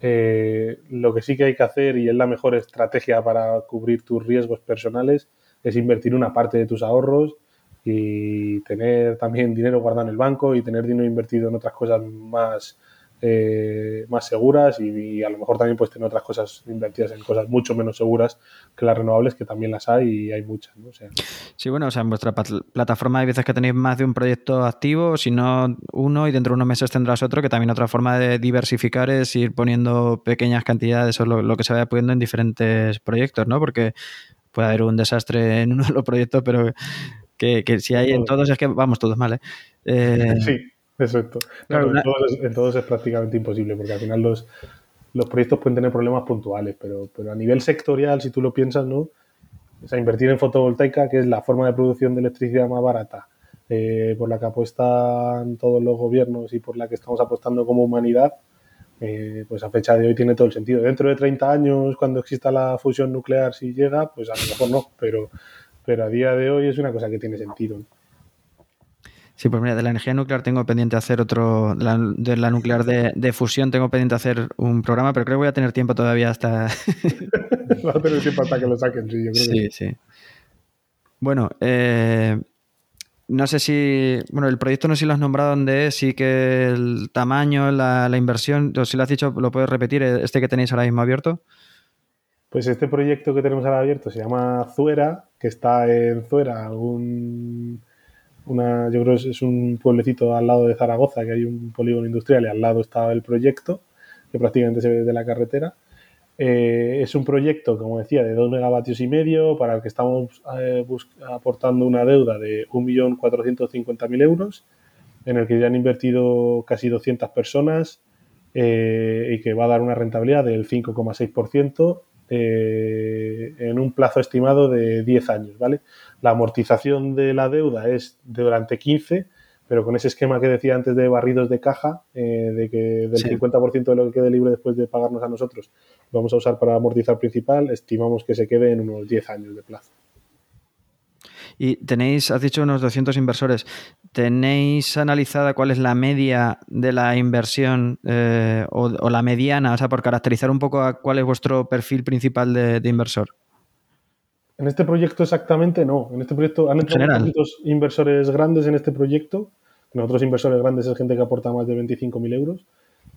Eh, lo que sí que hay que hacer, y es la mejor estrategia para cubrir tus riesgos personales, es invertir una parte de tus ahorros y tener también dinero guardado en el banco y tener dinero invertido en otras cosas más eh, más seguras y, a lo mejor también puedes tener otras cosas invertidas en cosas mucho menos seguras que las renovables, que también las hay y hay muchas. ¿no? sí, bueno, o sea, en vuestra plataforma hay veces que tenéis más de un proyecto activo, si no uno y dentro de unos meses tendrás otro, que también otra forma de diversificar es ir poniendo pequeñas cantidades o lo, que se vaya pudiendo en diferentes proyectos, ¿no? Porque puede haber un desastre en uno de los proyectos, pero que, si hay en todos es que vamos todos mal, ¿eh? eh sí, exacto. Claro, en, todos, es prácticamente imposible, porque al final los, los proyectos pueden tener problemas puntuales, pero, pero a nivel sectorial, si tú lo piensas, ¿no? O sea, invertir en fotovoltaica, que es la forma de producción de electricidad más barata, eh, por la que apuestan todos los gobiernos y por la que estamos apostando como humanidad, eh, pues a fecha de hoy tiene todo el sentido. Dentro de 30 años, cuando exista la fusión nuclear, si llega, pues a lo mejor no, pero, pero a día de hoy es una cosa que tiene sentido. Sí, pues mira, de la energía nuclear tengo pendiente hacer otro, de la, nuclear de, fusión tengo pendiente hacer un programa, pero creo que voy a tener tiempo todavía hasta... <laughs> Va a tener tiempo hasta que lo saquen, sí, yo creo sí, Sí, Bueno, eh, no sé si, bueno, el proyecto no sé si lo has nombrado dónde es, sí que el tamaño, la, inversión, o si lo has dicho, lo puedes repetir, este que tenéis ahora mismo abierto. Pues este proyecto que tenemos ahora abierto se llama Zuera, que está en Zuera, un una, yo creo que es un pueblecito al lado de Zaragoza, que hay un polígono industrial y al lado está el proyecto, que prácticamente se ve desde la carretera. Eh, es un proyecto, como decía, de 2 megavatios y medio, para el que estamos eh, aportando una deuda de 1.450.000 euros, en el que ya han invertido casi 200 personas eh, y que va a dar una rentabilidad del 5,6% en un plazo estimado de 10 años, ¿vale? La amortización de la deuda es durante 15, pero con ese esquema que decía antes de barridos de caja, eh, de que del 50% de lo que quede libre después de pagarnos a nosotros vamos a usar para amortizar principal, estimamos que se quede en unos 10 años de plazo. Y tenéis, has dicho unos 200 inversores, ¿tenéis analizada cuál es la media de la inversión eh, o, la mediana? O sea, por caracterizar un poco cuál es vuestro perfil principal de inversor. En este proyecto exactamente no. En este proyecto han entrado muchos inversores grandes en este proyecto. Nosotros inversores grandes es gente que aporta más de 25.000 euros.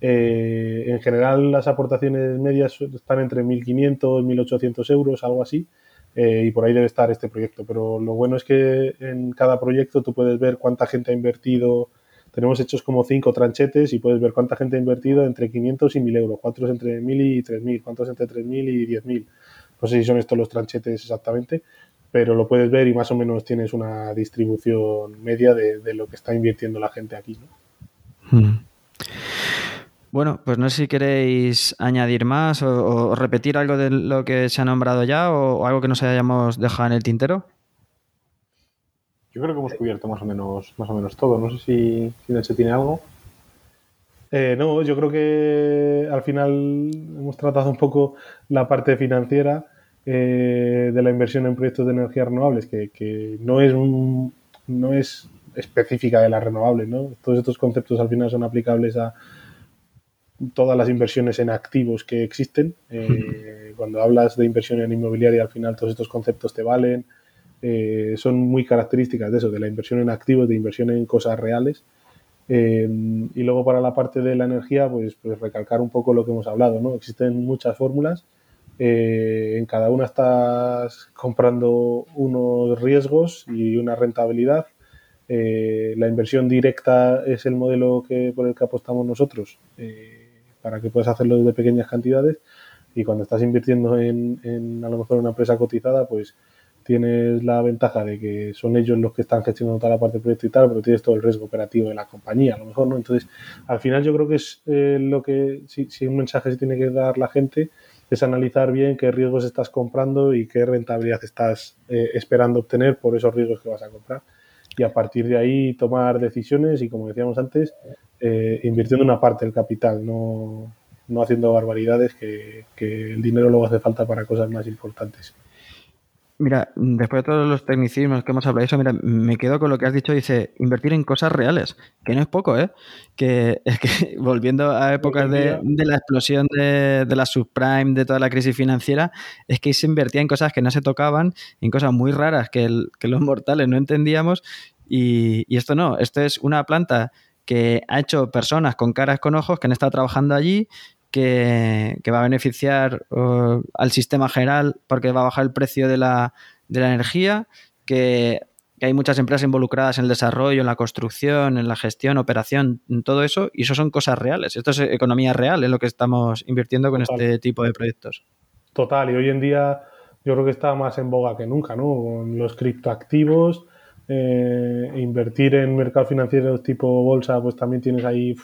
Eh, en general las aportaciones medias están entre 1.500 y 1.800 euros, algo así. Eh, y por ahí debe estar este proyecto. Pero lo bueno es que en cada proyecto tú puedes ver cuánta gente ha invertido. Tenemos hechos como cinco tranchetes y puedes ver cuánta gente ha invertido entre 500 y 1.000 euros. Cuántos entre 1.000 y 3.000, cuántos entre 3.000 y 10.000. No sé si son estos los tranchetes exactamente, pero lo puedes ver y más o menos tienes una distribución media de, lo que está invirtiendo la gente aquí. Hmm. Bueno, pues no sé si queréis añadir más o, repetir algo de lo que se ha nombrado ya o, algo que nos hayamos dejado en el tintero. Yo creo que hemos cubierto más o menos, más o menos todo. No sé si, si se tiene algo. Eh, no, yo creo que al final hemos tratado un poco la parte financiera eh, de la inversión en proyectos de energías renovables, que, no, es no es específica de las renovables. ¿no? Todos estos conceptos al final son aplicables a todas las inversiones en activos que existen. Eh, cuando hablas de inversión en inmobiliaria, al final todos estos conceptos te valen. Eh, son muy características de eso, de la inversión en activos, de inversión en cosas reales. y luego para la parte de la energía, pues, pues recalcar un poco lo que hemos hablado, ¿no? Existen muchas fórmulas eh, en cada una estás comprando unos riesgos y una rentabilidad. Eh, la inversión directa es el modelo que, por el que apostamos nosotros eh, para que puedas hacerlo de pequeñas cantidades. Y cuando estás invirtiendo en, a lo mejor una empresa cotizada, pues tienes la ventaja de que son ellos los que están gestionando toda la parte del proyecto y tal, pero tienes todo el riesgo operativo de la compañía, a lo mejor, ¿no? Entonces, al final yo creo que es lo que, si, si, un mensaje se tiene que dar la gente, es analizar bien qué riesgos estás comprando y qué rentabilidad estás eh, esperando obtener por esos riesgos que vas a comprar. Y a partir de ahí tomar decisiones y, como decíamos antes, eh, invirtiendo una parte del capital, no, haciendo barbaridades que, que el dinero luego hace falta para cosas más importantes. Mira, después de todos los tecnicismos que hemos hablado, eso, mira, me quedo con lo que has dicho, dice, invertir en cosas reales, que no es poco, ¿eh? Que <laughs> es que volviendo a épocas de, la explosión de, la subprime, de toda la crisis financiera, es que se invertía en cosas que no se tocaban, en cosas muy raras que, los mortales no entendíamos, y, esto no, esto es una planta que ha hecho personas con caras con ojos que han estado trabajando allí, que, va a beneficiar al sistema general porque va a bajar el precio de la, de la energía, que, hay muchas empresas involucradas en el desarrollo, en la construcción, en la gestión, operación, en todo eso, y eso son cosas reales. Esto es economía real, es lo que estamos invirtiendo con este tipo de proyectos. Total, y hoy en día yo creo que está más en boga que nunca, ¿no? Con los criptoactivos, eh, invertir en mercados financieros tipo bolsa, pues también tienes ahí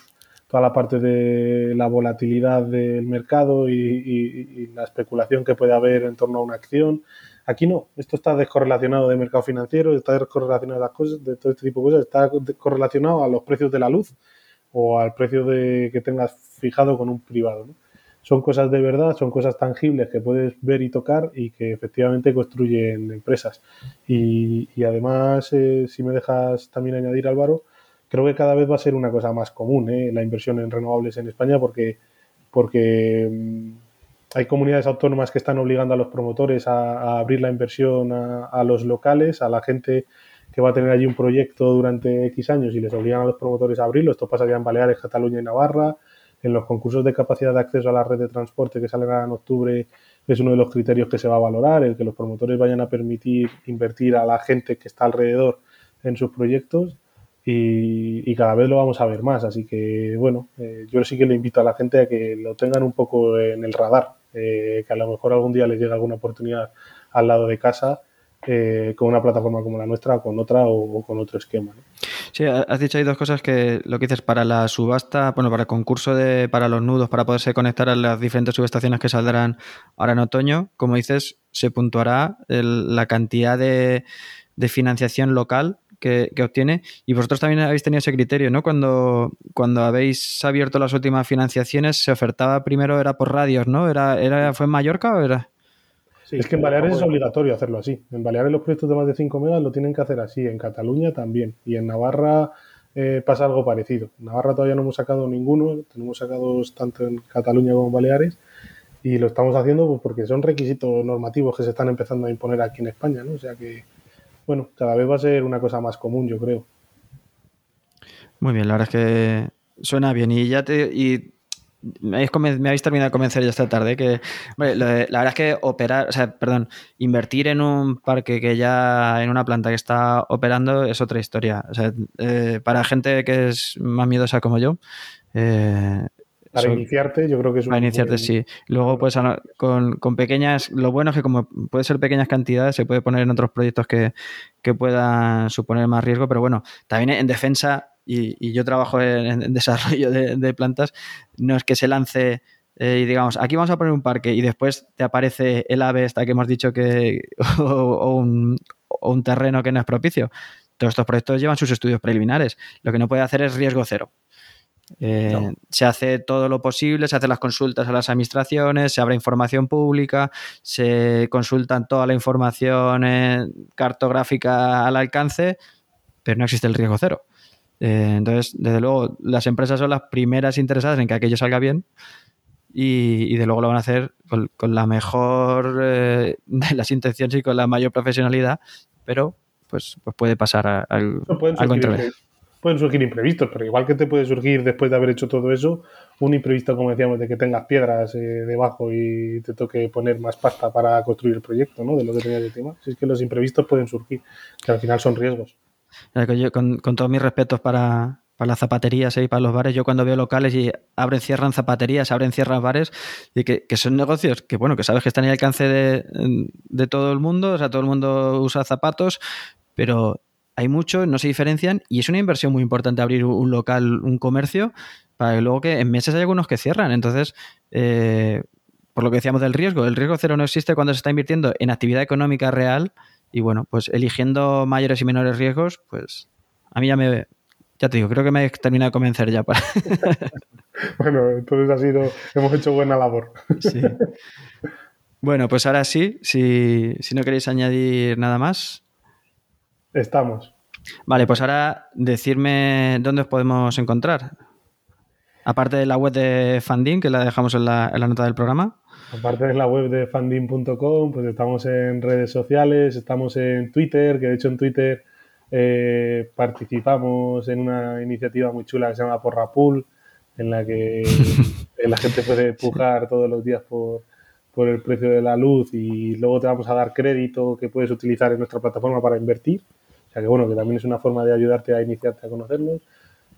toda la parte de la volatilidad del mercado y, la especulación que puede haber en torno a una acción. Aquí no, esto está descorrelacionado de mercado financiero, está descorrelacionado de las cosas, de todo este tipo de cosas, está correlacionado a los precios de la luz o al precio de que tengas fijado con un privado. ¿no? son cosas de verdad, son cosas tangibles que puedes ver y tocar y que efectivamente construyen empresas. Y, además, eh, si me dejas también añadir, Álvaro, creo que cada vez va a ser una cosa más común eh, la inversión en renovables en España porque, porque mm, hay comunidades autónomas que están obligando a los promotores a, abrir la inversión a, los locales, a la gente que va a tener allí un proyecto durante X años y les obligan a los promotores a abrirlo. Esto pasaría en Baleares, Cataluña y Navarra. En los concursos de capacidad de acceso a la red de transporte que salen en octubre es uno de los criterios que se va a valorar, el que los promotores vayan a permitir invertir a la gente que está alrededor en sus proyectos y, cada vez lo vamos a ver más. Así que, bueno, eh, yo sí que le invito a la gente a que lo tengan un poco en el radar, eh, que a lo mejor algún día les llegue alguna oportunidad al lado de casa eh, con una plataforma como la nuestra con otra o, con otro esquema. Sí, has dicho ahí dos cosas que lo que dices para la subasta, bueno, para el concurso de, para los nudos, para poderse conectar a las diferentes subestaciones que saldrán ahora en otoño, como dices, se puntuará la cantidad de, financiación local que, obtiene. Y vosotros también habéis tenido ese criterio, ¿no? Cuando, cuando habéis abierto las últimas financiaciones, se ofertaba primero, era por radios, ¿no? ¿Era, era, ¿Fue en Mallorca o era? es que en Baleares es obligatorio hacerlo así. En Baleares los proyectos de más de 5 megas lo tienen que hacer así. En Cataluña también. Y en Navarra eh, pasa algo parecido. En Navarra todavía no hemos sacado ninguno. Tenemos sacados tanto en Cataluña como en Baleares. Y lo estamos haciendo pues, porque son requisitos normativos que se están empezando a imponer aquí en España. ¿no? O sea que, bueno, cada vez va a ser una cosa más común, yo creo. Muy bien, la verdad es que suena bien. Y ya te. Y me habéis, terminado de convencer ya esta tarde que la verdad es que operar, o sea, perdón, invertir en un parque que ya, en una planta que está operando es otra historia. O sea, eh, para gente que es más miedosa como yo, eh, para iniciarte, yo creo que es un Para iniciarte, sí. Luego, pues con, con, pequeñas. Lo bueno es que, como puede ser pequeñas cantidades, se puede poner en otros proyectos que, que puedan suponer más riesgo. Pero bueno, también en defensa y, yo trabajo en, desarrollo de, plantas, no es que se lance eh, y digamos, aquí vamos a poner un parque y después te aparece el ave esta que hemos dicho que <laughs> o, un, terreno que no es propicio. Todos estos proyectos llevan sus estudios preliminares. Lo que no puede hacer es riesgo cero. Eh, se hace todo lo posible, se hacen las consultas a las administraciones, se abre información pública, se consultan toda la información eh, cartográfica al alcance, pero no existe el riesgo cero. Eh, entonces, desde luego, las empresas son las primeras interesadas en que aquello salga bien y, de luego lo van a hacer con, la mejor eh, <laughs> de las intenciones y con la mayor profesionalidad, pero pues, pues puede pasar algo entre Pueden surgir imprevistos, pero igual que te puede surgir después de haber hecho todo eso, un imprevisto, como decíamos, de que tengas piedras eh, debajo y te toque poner más pasta para construir el proyecto, ¿no? De lo que tenías de tema. Si es que los imprevistos pueden surgir, que al final son riesgos. Con, todos mis respetos para, las zapaterías ¿eh? y para los bares, yo cuando veo locales y abren, cierran zapaterías, abren, cierran bares, y que, son negocios que, bueno, que sabes que están al alcance de, todo el mundo, o sea, todo el mundo usa zapatos, pero hay muchos, no se diferencian, y es una inversión muy importante abrir un local, un comercio, para que luego que en meses hay algunos que cierran. Entonces, eh, por lo que decíamos del riesgo, el riesgo cero no existe cuando se está invirtiendo en actividad económica real y bueno, pues eligiendo mayores y menores riesgos, pues a mí ya me, ya te digo, creo que me he terminado de convencer ya para. <laughs> bueno, entonces ha sido, hemos hecho buena labor. sí. Bueno, pues ahora sí, si, si, no queréis añadir nada más. Estamos. Vale, pues ahora decirme dónde os podemos encontrar. Aparte de la web de Funding, que la dejamos en la, en la nota del programa. Aparte de la web de funding.com, pues estamos en redes sociales, estamos en Twitter, que de hecho en Twitter eh, participamos en una iniciativa muy chula que se llama Porra Pool, en la que <laughs> la gente puede pujar todos los días por, por el precio de la luz y luego te vamos a dar crédito que puedes utilizar en nuestra plataforma para invertir. O sea que bueno, que también es una forma de ayudarte a iniciarte a conocernos.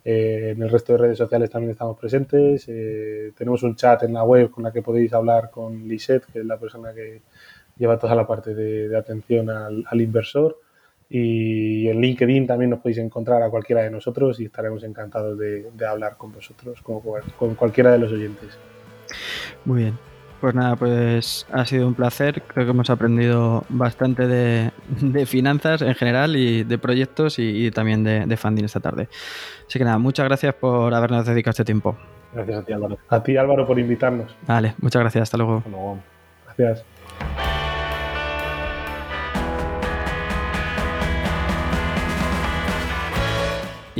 Eh, en el resto de redes sociales también estamos presentes. Eh, tenemos un chat en la web con la que podéis hablar con Lisette, que es la persona que lleva toda la parte de, atención al, inversor. Y en LinkedIn también nos podéis encontrar a cualquiera de nosotros y estaremos encantados de, hablar con vosotros, con cualquiera de los oyentes. Muy bien. Pues nada, pues ha sido un placer. Creo que hemos aprendido bastante de, finanzas en general y de proyectos y, también de, de, funding esta tarde. Así que nada, muchas gracias por habernos dedicado este tiempo. Gracias a ti, Álvaro. A ti, Álvaro, por invitarnos. Vale, muchas gracias. Hasta luego. Hasta luego. Gracias.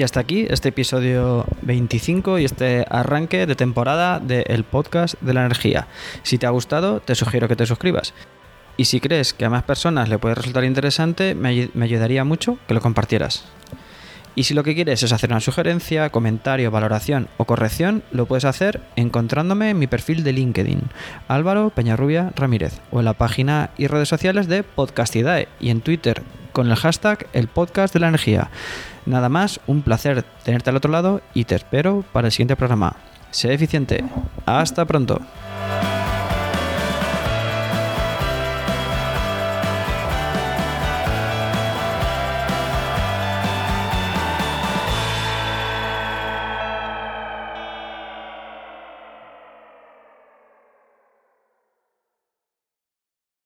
Y hasta aquí este episodio 25 y este arranque de temporada del podcast de la energía. Si te ha gustado, te sugiero que te suscribas. Y si crees que a más personas le puede resultar interesante, me, ayudaría mucho que lo compartieras. Y si lo que quieres es hacer una sugerencia, comentario, valoración o corrección, lo puedes hacer encontrándome en mi perfil de LinkedIn, Álvaro Peñarrubia Ramírez, o en la página y redes sociales de Podcastidae y en Twitter con el hashtag El Podcast de la Energía. Nada más, un placer tenerte al otro lado y te espero para el siguiente programa. Sé eficiente. Hasta pronto.